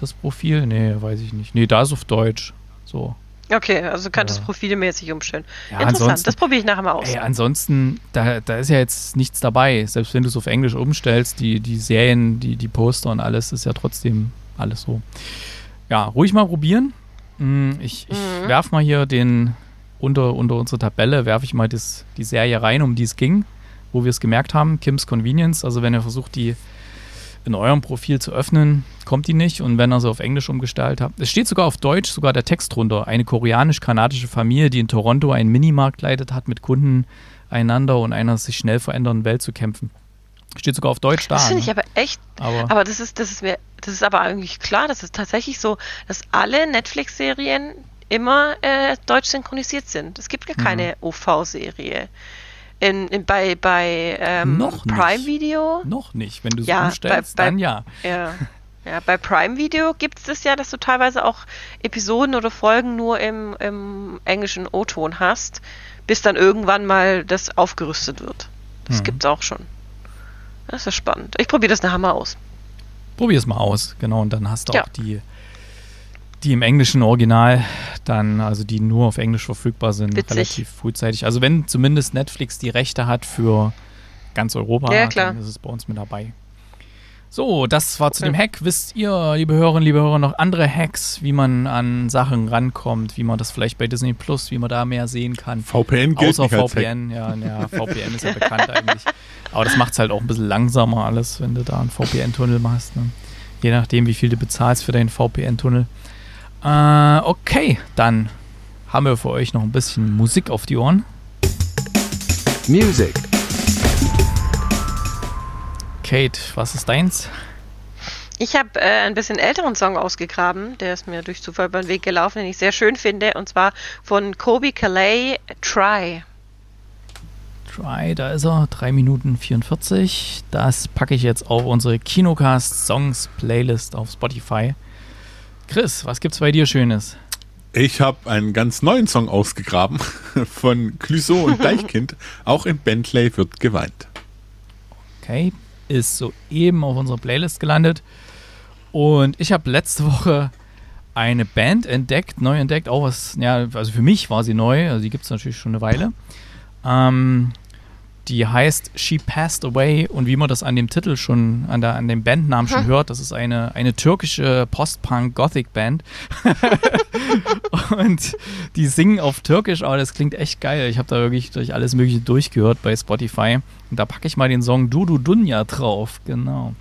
das Profil? Nee, weiß ich nicht. Nee, da ist auf Deutsch. So. Okay, also kann ja. das profilmäßig umstellen. Ja, Interessant, das probiere ich nachher mal aus. Ey, ansonsten, da, da ist ja jetzt nichts dabei. Selbst wenn du es auf Englisch umstellst, die, die Serien, die, die Poster und alles, ist ja trotzdem alles so. Ja, ruhig mal probieren. Hm, ich, ich mhm. werfe mal hier den, unter, unter unsere Tabelle werfe ich mal das, die Serie rein, um die es ging, wo wir es gemerkt haben, Kim's Convenience. Also wenn ihr versucht, die in eurem Profil zu öffnen, kommt die nicht. Und wenn ihr sie auf Englisch umgestaltet habt, es steht sogar auf Deutsch, sogar der Text drunter. Eine koreanisch-kanadische Familie, die in Toronto einen Minimarkt leitet, hat mit Kunden einander und einer sich schnell verändernden Welt zu kämpfen. Steht sogar auf Deutsch da. Das finde ich ne? aber echt. Aber, aber, das ist, das ist mir, das ist aber eigentlich klar, das ist tatsächlich so, dass alle Netflix-Serien immer äh, deutsch synchronisiert sind. Es gibt gar keine mhm. OV-Serie. In, in, bei bei ähm, Noch Prime Video? Noch nicht. Wenn du es ja, umstellst, bei, bei, dann ja. Ja. Ja, bei Prime Video gibt es das ja, dass du teilweise auch Episoden oder Folgen nur im, im englischen O-Ton hast, bis dann irgendwann mal das aufgerüstet wird. Das mhm. es auch schon. Das ist spannend. Ich probiere das nachher mal aus. Probier es mal aus, genau. Und dann hast du ja. auch die die im englischen Original dann, also die nur auf Englisch verfügbar sind, Witzig. relativ frühzeitig. Also wenn zumindest Netflix die Rechte hat für ganz Europa, ja, dann ist es bei uns mit dabei. So, das war zu dem Hack. Wisst ihr, liebe Hörerinnen, liebe Hörer, noch andere Hacks, wie man an Sachen rankommt, wie man das vielleicht bei Disney Plus, wie man da mehr sehen kann? VPN gilt Außer nicht VPN, ja, ja, VPN ist ja bekannt eigentlich. Aber das macht es halt auch ein bisschen langsamer alles, wenn du da einen VPN-Tunnel machst. Ne? Je nachdem, wie viel du bezahlst für deinen VPN-Tunnel. Äh, okay, dann haben wir für euch noch ein bisschen Musik auf die Ohren. Music. Kate, was ist deins? Ich habe äh, ein bisschen älteren Song ausgegraben, der ist mir durch Zufall über den Weg gelaufen, den ich sehr schön finde, und zwar von Kobe Calais, Try. Try, da ist er, 3 Minuten 44. Das packe ich jetzt auf unsere Kinocast Songs Playlist auf Spotify. Chris, was gibt's bei dir Schönes? Ich habe einen ganz neuen Song ausgegraben von Clouseau und Deichkind. Auch in Bentley wird geweint. Okay, ist soeben auf unserer Playlist gelandet. Und ich habe letzte Woche eine Band entdeckt, neu entdeckt. Auch was, ja, also für mich war sie neu, also die gibt es natürlich schon eine Weile. Ähm, die heißt She Passed Away und wie man das an dem Titel schon, an, der, an dem Bandnamen schon hört, das ist eine, eine türkische Post-Punk-Gothic-Band. und die singen auf Türkisch, aber das klingt echt geil. Ich habe da wirklich durch alles Mögliche durchgehört bei Spotify. Und da packe ich mal den Song Dudu Dunja drauf. Genau.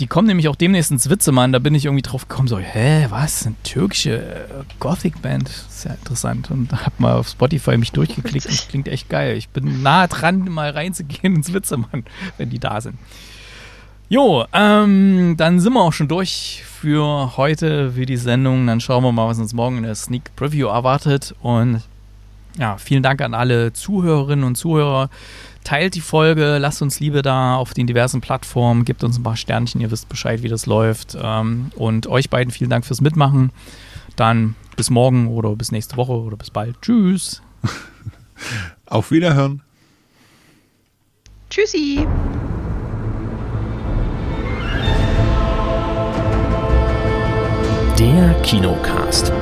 Die kommen nämlich auch demnächst ins Witzemann. Da bin ich irgendwie drauf gekommen, so, hä, was? Eine türkische äh, Gothic-Band? Sehr interessant. Und hab mal auf Spotify mich durchgeklickt. Das klingt echt geil. Ich bin nah dran, mal reinzugehen ins Witzemann, wenn die da sind. Jo, ähm, dann sind wir auch schon durch für heute, für die Sendung. Dann schauen wir mal, was uns morgen in der Sneak Preview erwartet. Und ja, vielen Dank an alle Zuhörerinnen und Zuhörer, teilt die Folge, lasst uns Liebe da auf den diversen Plattformen, gebt uns ein paar Sternchen, ihr wisst Bescheid, wie das läuft. Ähm, und euch beiden vielen Dank fürs Mitmachen. Dann bis morgen oder bis nächste Woche oder bis bald. Tschüss. Auf Wiederhören. Tschüssi. Der Kinocast.